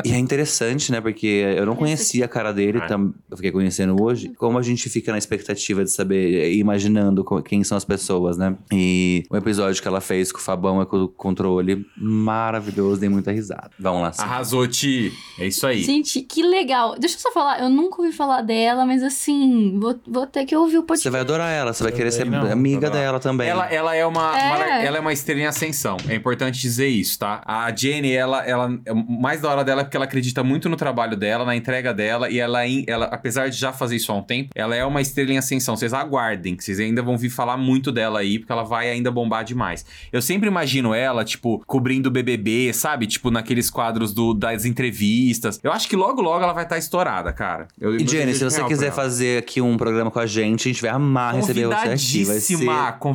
e é interessante, né? Porque eu não conhecia a cara dele, É. tam- eu fiquei conhecendo hoje. Como a gente fica na expectativa de saber, imaginando quem são as pessoas, né? E o episódio que ela fez com o Fabão e com o controle, maravilhoso, dei muita risada. Vamos lá, sim. Arrasou, Ti. É isso aí. Gente, que legal. Deixa eu só falar, eu nunca ouvi falar dela, mas assim, vou, vou ter que ouvir o podcast. Você vai adorar ela, você vai querer ser não, amiga dela também. Ela, ela é uma, É. uma- ela é uma estrela em ascensão. É importante dizer isso, tá? A Jenny, ela, ela o mais da hora dela é porque ela acredita muito no trabalho dela, na entrega dela e ela, em- ela apesar de já fazer isso há um tempo, ela é uma estrela em ascensão. Vocês aguardem, que vocês ainda vão vir falar muito dela aí, porque ela vai ainda bombar demais. Eu sempre imagino ela, tipo, cobrindo o BBB, sabe? Tipo, naqueles quadros do, das entrevistas. Eu acho que logo, logo ela vai estar estourada, cara. Eu, E Jenny, se você quiser fazer aqui um programa com a gente, a gente vai amar receber você aqui. Vai ser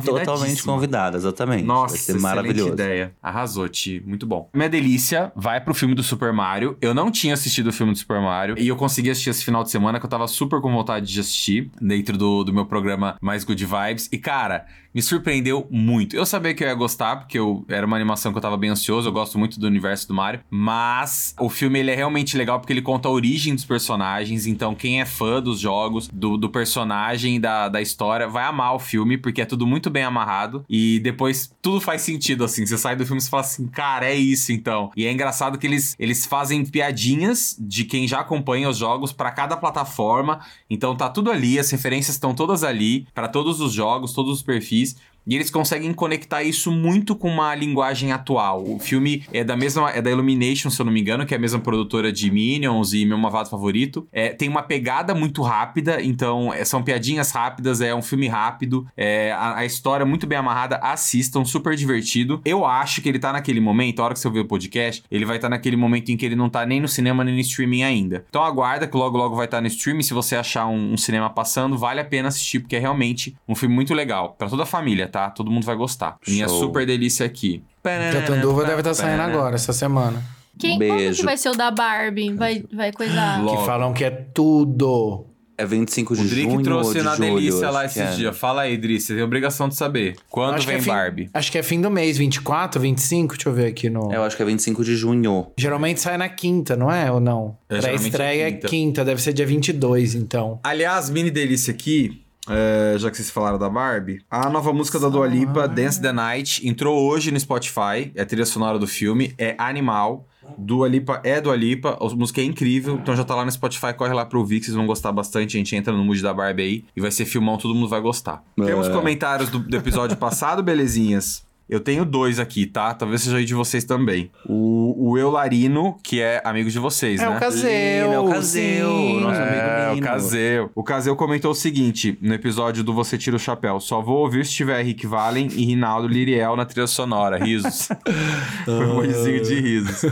totalmente convidada, exatamente. Nossa, vai ser maravilhoso. ideia. Arrasou, Ti. Muito bom. Minha delícia vai pro filme do Super Mario. Eu não tinha assistido o filme do Super Mario e eu consegui assistir esse final de semana que eu tava super com vontade de assistir dentro do, do meu programa Mais Good Vibes. E, cara, Cara, me surpreendeu muito. Eu sabia que eu ia gostar, porque eu, era uma animação que eu tava bem ansioso. Eu gosto muito do universo do Mario. Mas o filme ele é realmente legal porque ele conta a origem dos personagens. Então, quem é fã dos jogos, do, do personagem, da, da história, vai amar o filme, porque é tudo muito bem amarrado. E depois tudo faz sentido, assim. Você sai do filme e fala assim, cara, é isso então. E é engraçado que eles, eles fazem piadinhas de quem já acompanha os jogos pra cada plataforma. Então tá tudo ali, as referências estão todas ali, pra todos os jogos, todos os perfis. movies E eles conseguem conectar isso muito com uma linguagem atual. O filme é da mesma, é da Illumination, se eu não me engano, que é a mesma produtora de Minions e meu Mavado favorito. É, tem uma pegada muito rápida, então é, são piadinhas rápidas, é um filme rápido, é, a, a história muito bem amarrada. Assistam, super divertido. Eu acho que ele tá naquele momento, a hora que você ouvir o podcast, ele vai estar naquele momento em que ele não tá nem no cinema nem no streaming ainda. Então aguarda que logo logo vai estar no streaming. Se você achar um, um cinema passando, vale a pena assistir, porque é realmente um filme muito legal. Pra toda a família, tá? Todo mundo vai gostar. Minha Show. super delícia aqui. Catanduva deve estar saindo agora, essa semana. Quem, quando que Beijo. vai ser o da Barbie? Vai, vai coisar. Logo. Que falam que é tudo. É 25 de O Drick junho trouxe ou de na julho, delícia lá esses é. dias. Fala aí, Drick, você tem obrigação de saber. Quando Acho que vem é fim- Barbie? Acho que é fim do mês, 24, 25, deixa eu ver aqui no... Eu acho que é 25 de junho. Geralmente sai na quinta, não é? Ou não? É, Pra geralmente estreia é é quinta. quinta. deve ser dia 22, então. Aliás, mini delícia aqui, é, já que vocês falaram da Barbie, a nova música da Dua Lipa, Dance the Night, entrou hoje no Spotify, é a trilha sonora do filme, é animal. Dua Lipa é Dua Lipa, a música é incrível, então já tá lá no Spotify, corre lá pra ouvir que vocês vão gostar bastante. A gente entra no mood da Barbie aí e vai ser filmão, todo mundo vai gostar. É. Temos comentários do, do episódio passado, belezinhas? Eu tenho dois aqui, tá? Talvez seja aí de vocês também. O, o Eularino, que é amigo de vocês, É né? o Caseu. Lino, é o Caseu, sim. nosso amigo É, o Lino. Caseu. O Caseu comentou o seguinte no episódio do Você Tira o Chapéu: só vou ouvir se tiver Rick Valen e Rinaldo Liriel na trilha sonora. Risos. *laughs* Foi um de risos.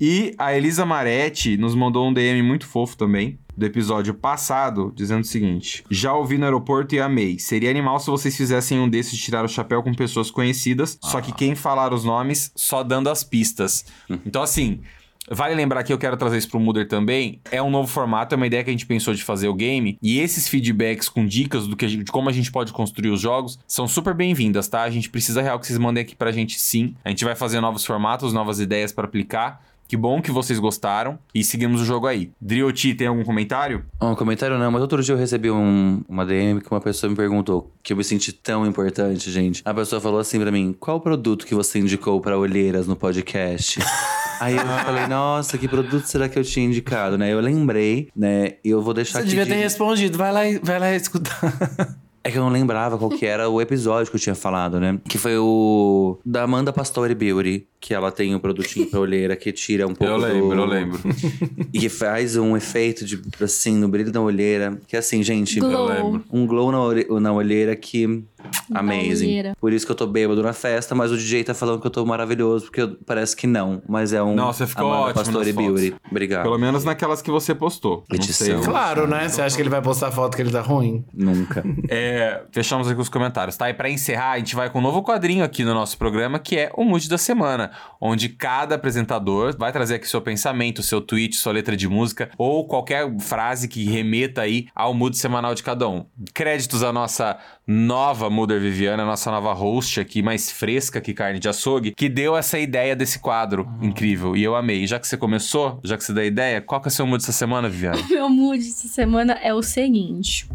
E a Elisa Maretti nos mandou um DM muito fofo também. Do episódio passado, dizendo o seguinte: Já ouvi no aeroporto e amei. Seria animal se vocês fizessem um desses de tirar o chapéu com pessoas conhecidas, só que quem falar os nomes só dando as pistas. Então, assim, Vale lembrar que eu quero trazer isso pro Mooder também. É um novo formato, é uma ideia que a gente pensou de fazer o game. E esses feedbacks com dicas do que gente- de como a gente pode construir os jogos são super bem-vindas, tá? A gente precisa real que vocês mandem aqui pra gente sim. A gente vai fazer novos formatos, novas ideias pra aplicar. Que bom que vocês gostaram e seguimos o jogo aí. Drioti, tem algum comentário? Um comentário não, mas outro dia eu recebi um- uma DM que uma pessoa me perguntou que eu me senti tão importante, gente. A pessoa falou assim pra mim: qual produto que você indicou pra olheiras no podcast? *laughs* Aí eu falei, nossa, que produto será que eu tinha indicado, né? Eu lembrei, né? E eu vou deixar Você aqui. devia de- ter respondido. Vai lá, vai lá escutar. *laughs* É que eu não lembrava qual que era o episódio que eu tinha falado, né? Que foi o da Amanda Pastore Beauty, que ela tem um produtinho pra olheira que tira um pouco Eu lembro, do... eu lembro. *laughs* E que faz um efeito de, assim, no brilho da olheira. Que assim, gente... Glow. Eu lembro. Um glow na, ore- na olheira que... Amazing. olheira. Por isso que eu tô bêbado na festa, mas o DJ tá falando que eu tô maravilhoso, porque eu- parece que não. Mas é um Não, você ficou Amanda ótimo Pastore fotos. Beauty. Obrigado. Pelo menos naquelas que você postou. Não sei. Edição. Claro, né? Você acha que ele vai postar foto que ele tá ruim? Nunca. É, fechamos aqui os comentários, tá? E pra encerrar, a gente vai com um novo quadrinho aqui no nosso programa, que é o Mood da Semana, onde cada apresentador vai trazer aqui seu pensamento, seu tweet, sua letra de música, ou qualquer frase que remeta aí ao mood semanal de cada um. Créditos à nossa nova Muder Viviana, nossa nova host aqui, mais fresca que carne de açougue, que deu essa ideia desse quadro incrível. E eu amei. Já que você começou, já que você deu a ideia, qual que é o seu mood essa semana, Viviana? *laughs* Meu mood essa semana é o seguinte.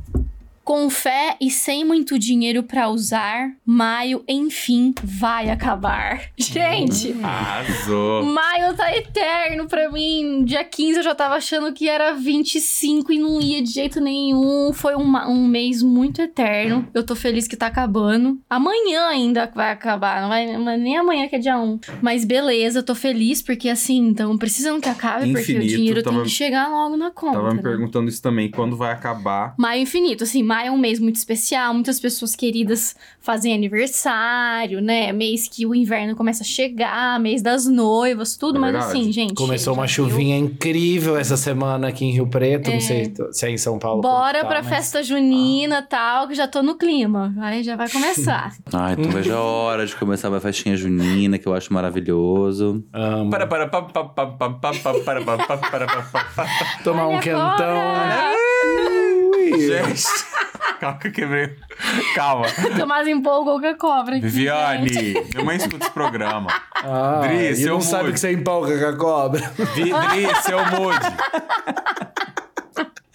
Com fé e sem muito dinheiro pra usar, maio, enfim, vai acabar. *laughs* Gente, Arrasou! maio tá eterno pra mim. Dia 15 eu já tava achando que era 25 e não ia de jeito nenhum. Foi um, um mês muito eterno. Eu tô feliz que tá acabando. Amanhã ainda vai acabar, não vai é nem amanhã que é dia 1. Mas beleza, tô feliz porque assim, então precisando que acabe porque o Infinito, dinheiro tava- tem que chegar logo na conta. Tava me né? perguntando isso também, quando vai acabar? Maio infinito, assim, maio é um mês muito especial, muitas pessoas queridas fazem aniversário, né? Mês que o inverno começa a chegar, mês das noivas, tudo, É mas assim, gente. Começou uma chuvinha incrível essa semana aqui em Rio Preto. Não sei se é em São Paulo. Bora tá, pra mas- festa junina e tal, que já tô no clima. Vai, já vai começar. Ai, *laughs* então veja a hora de começar uma festinha junina, que eu acho maravilhoso. Amo. Para, para, pa, pa, pa, pa, pa, pa, para, pa, pa, para, pa, pa, pa. Tomar um quentão. Gente, calma que eu quebrei. Calma. Tomás empolgou com a cobra. aqui, gente. Viviane, minha mãe escuta esse programa. Ah, Dri, seu não sabe que você empolga com a cobra. Vi- Dri, seu mood.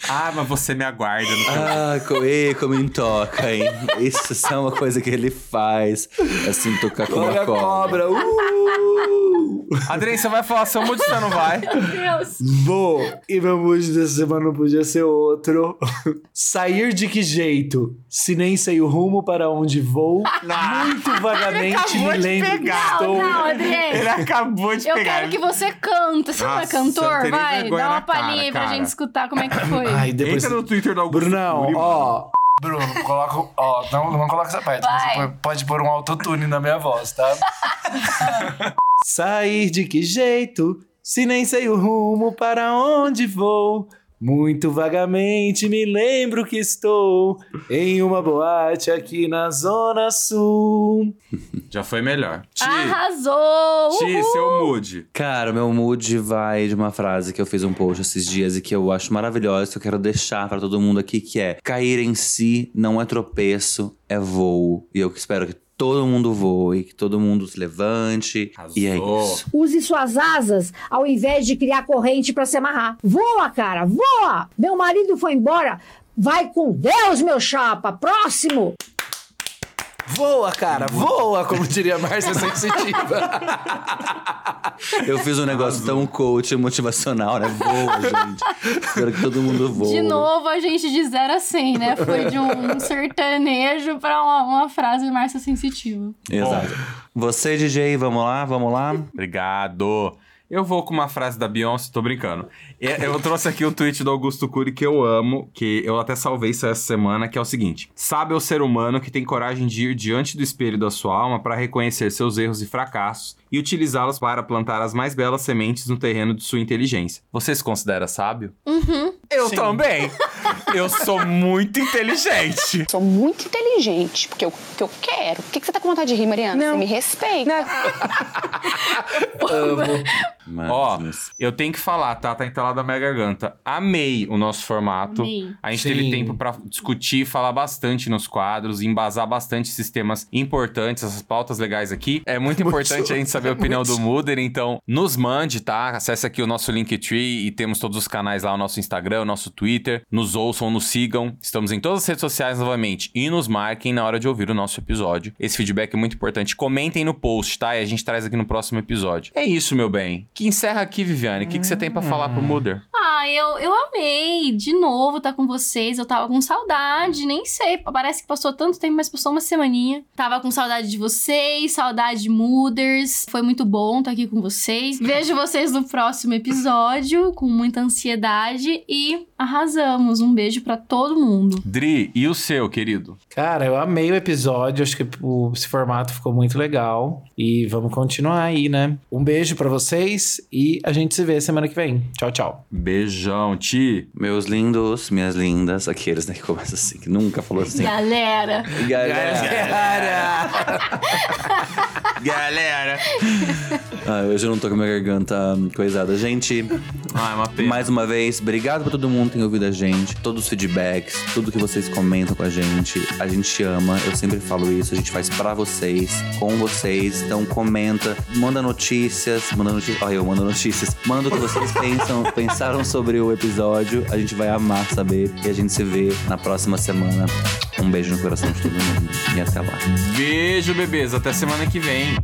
Ah, mas você me aguarda no teu... Ah, Coê, como toca, hein? Isso é uma coisa que ele faz. Assim, tocar com Olha uma a cobra. cobra. Uh! Adrien, você vai falar seu mood, você não vai? Meu Deus. Vou. E meu mood dessa semana não podia ser outro. Sair de que jeito? Se nem sei o rumo para onde vou, muito vagamente me de lembro que pegar. estou. Não, Adriane. Ele acabou de Eu pegar. quero que você canta. Você não é Nossa, eu cantor? Vai, vergonha dá uma cara, palhinha aí pra cara. gente escutar como é que foi. Ai, depois. Entra no Twitter do Augusto Brunão, Cury, ó. Bruno, coloca. Ó, não, não coloca essa parte. Vai. Você pode- pode pôr um autotune na minha voz, tá? *laughs* Sair de que jeito? Se nem sei o rumo para onde vou. Muito vagamente me lembro que estou em uma boate aqui na Zona Sul. *laughs* Já foi melhor. Ti, Arrasou! Ti, Uhul! seu mood. Cara, o meu mood vai de uma frase que eu fiz um post esses dias e que eu acho maravilhosa, que eu quero deixar pra todo mundo aqui, que é cair em si não é tropeço, é voo. E eu espero que todo mundo voe, que todo mundo se levante. E é isso. Use suas asas ao invés de criar corrente pra se amarrar. Voa, cara, voa! Meu marido foi embora. Vai com Deus, meu chapa. Próximo. Voa, cara, voa, como diria Márcia Sensitiva. *laughs* Eu fiz um negócio tão coach motivacional, né? Voa, gente. Espero que todo mundo voe. De novo, a gente de 0 a 100, né? Foi de um *laughs* sertanejo pra uma, uma frase Márcia Sensitiva. Exato. Você, DJ, vamos lá, vamos lá. Obrigado. Eu vou com uma frase da Beyoncé, tô brincando. É, Eu trouxe aqui um tweet do Augusto Cury que eu amo, que eu até salvei isso essa semana, que é o seguinte: Sabe o ser humano que tem coragem de ir diante do espelho da sua alma para reconhecer seus erros e fracassos e utilizá-los para plantar as mais belas sementes no terreno de sua inteligência. Você se considera sábio? Uhum. Eu também. Eu sou muito inteligente. Sou muito inteligente, porque eu, que eu quero. Por que, que você tá com vontade de rir, Mariana? Você me respeita. Ó, eu tenho que falar, tá? Tá entalado na minha garganta. Amei o nosso formato. Amei. A gente Sim. teve tempo pra discutir, falar bastante nos quadros, embasar bastante esses temas importantes, essas pautas legais aqui. É muito importante a gente saber a opinião do Muder, então nos mande, tá? Acesse aqui o nosso Linktree e temos todos os canais lá, o nosso Instagram, o nosso Twitter. Nos ouçam, nos sigam. Estamos em todas as redes sociais novamente e nos marquem na hora de ouvir o nosso episódio. Esse feedback é muito importante. Comentem no post, tá? E a gente traz aqui no próximo episódio. É isso, meu bem. Que encerra aqui, Viviane. O que, que você tem pra falar pro Muder? Ah, eu, eu amei de novo estar com vocês. Eu tava com saudade, nem sei. Parece que passou tanto tempo, mas passou uma semaninha. Tava com saudade de vocês, saudade de Mooders. Foi muito bom estar aqui com vocês. Vejo vocês no próximo episódio, com muita ansiedade. E arrasamos. Um beijo pra todo mundo. Dri, e o seu, querido? Cara, eu amei o episódio, acho que o, esse formato ficou muito legal. E vamos continuar aí, né? Um beijo pra vocês e a gente se vê semana que vem. Tchau, tchau. Beijão, Ti. Meus lindos, minhas lindas, aqueles né, que começam assim, que nunca falou assim. Galera. Galera. Galera. *laughs* Ah, hoje eu não tô com a minha garganta coisada. Gente, Ah, é uma pena. mais uma vez, obrigado pra todo mundo que tem ouvido a gente, todos os feedbacks, tudo que vocês comentam com a gente. A gente ama, eu sempre falo isso, a gente faz pra vocês, com vocês. Então comenta, manda notícias, manda notícias. Olha, eu mando notícias. Manda o que vocês *laughs* pensam, pensaram sobre o episódio. A gente vai amar saber e a gente se vê na próxima semana. Um beijo no coração de todo mundo e até lá. Beijo, bebês. Até semana que vem.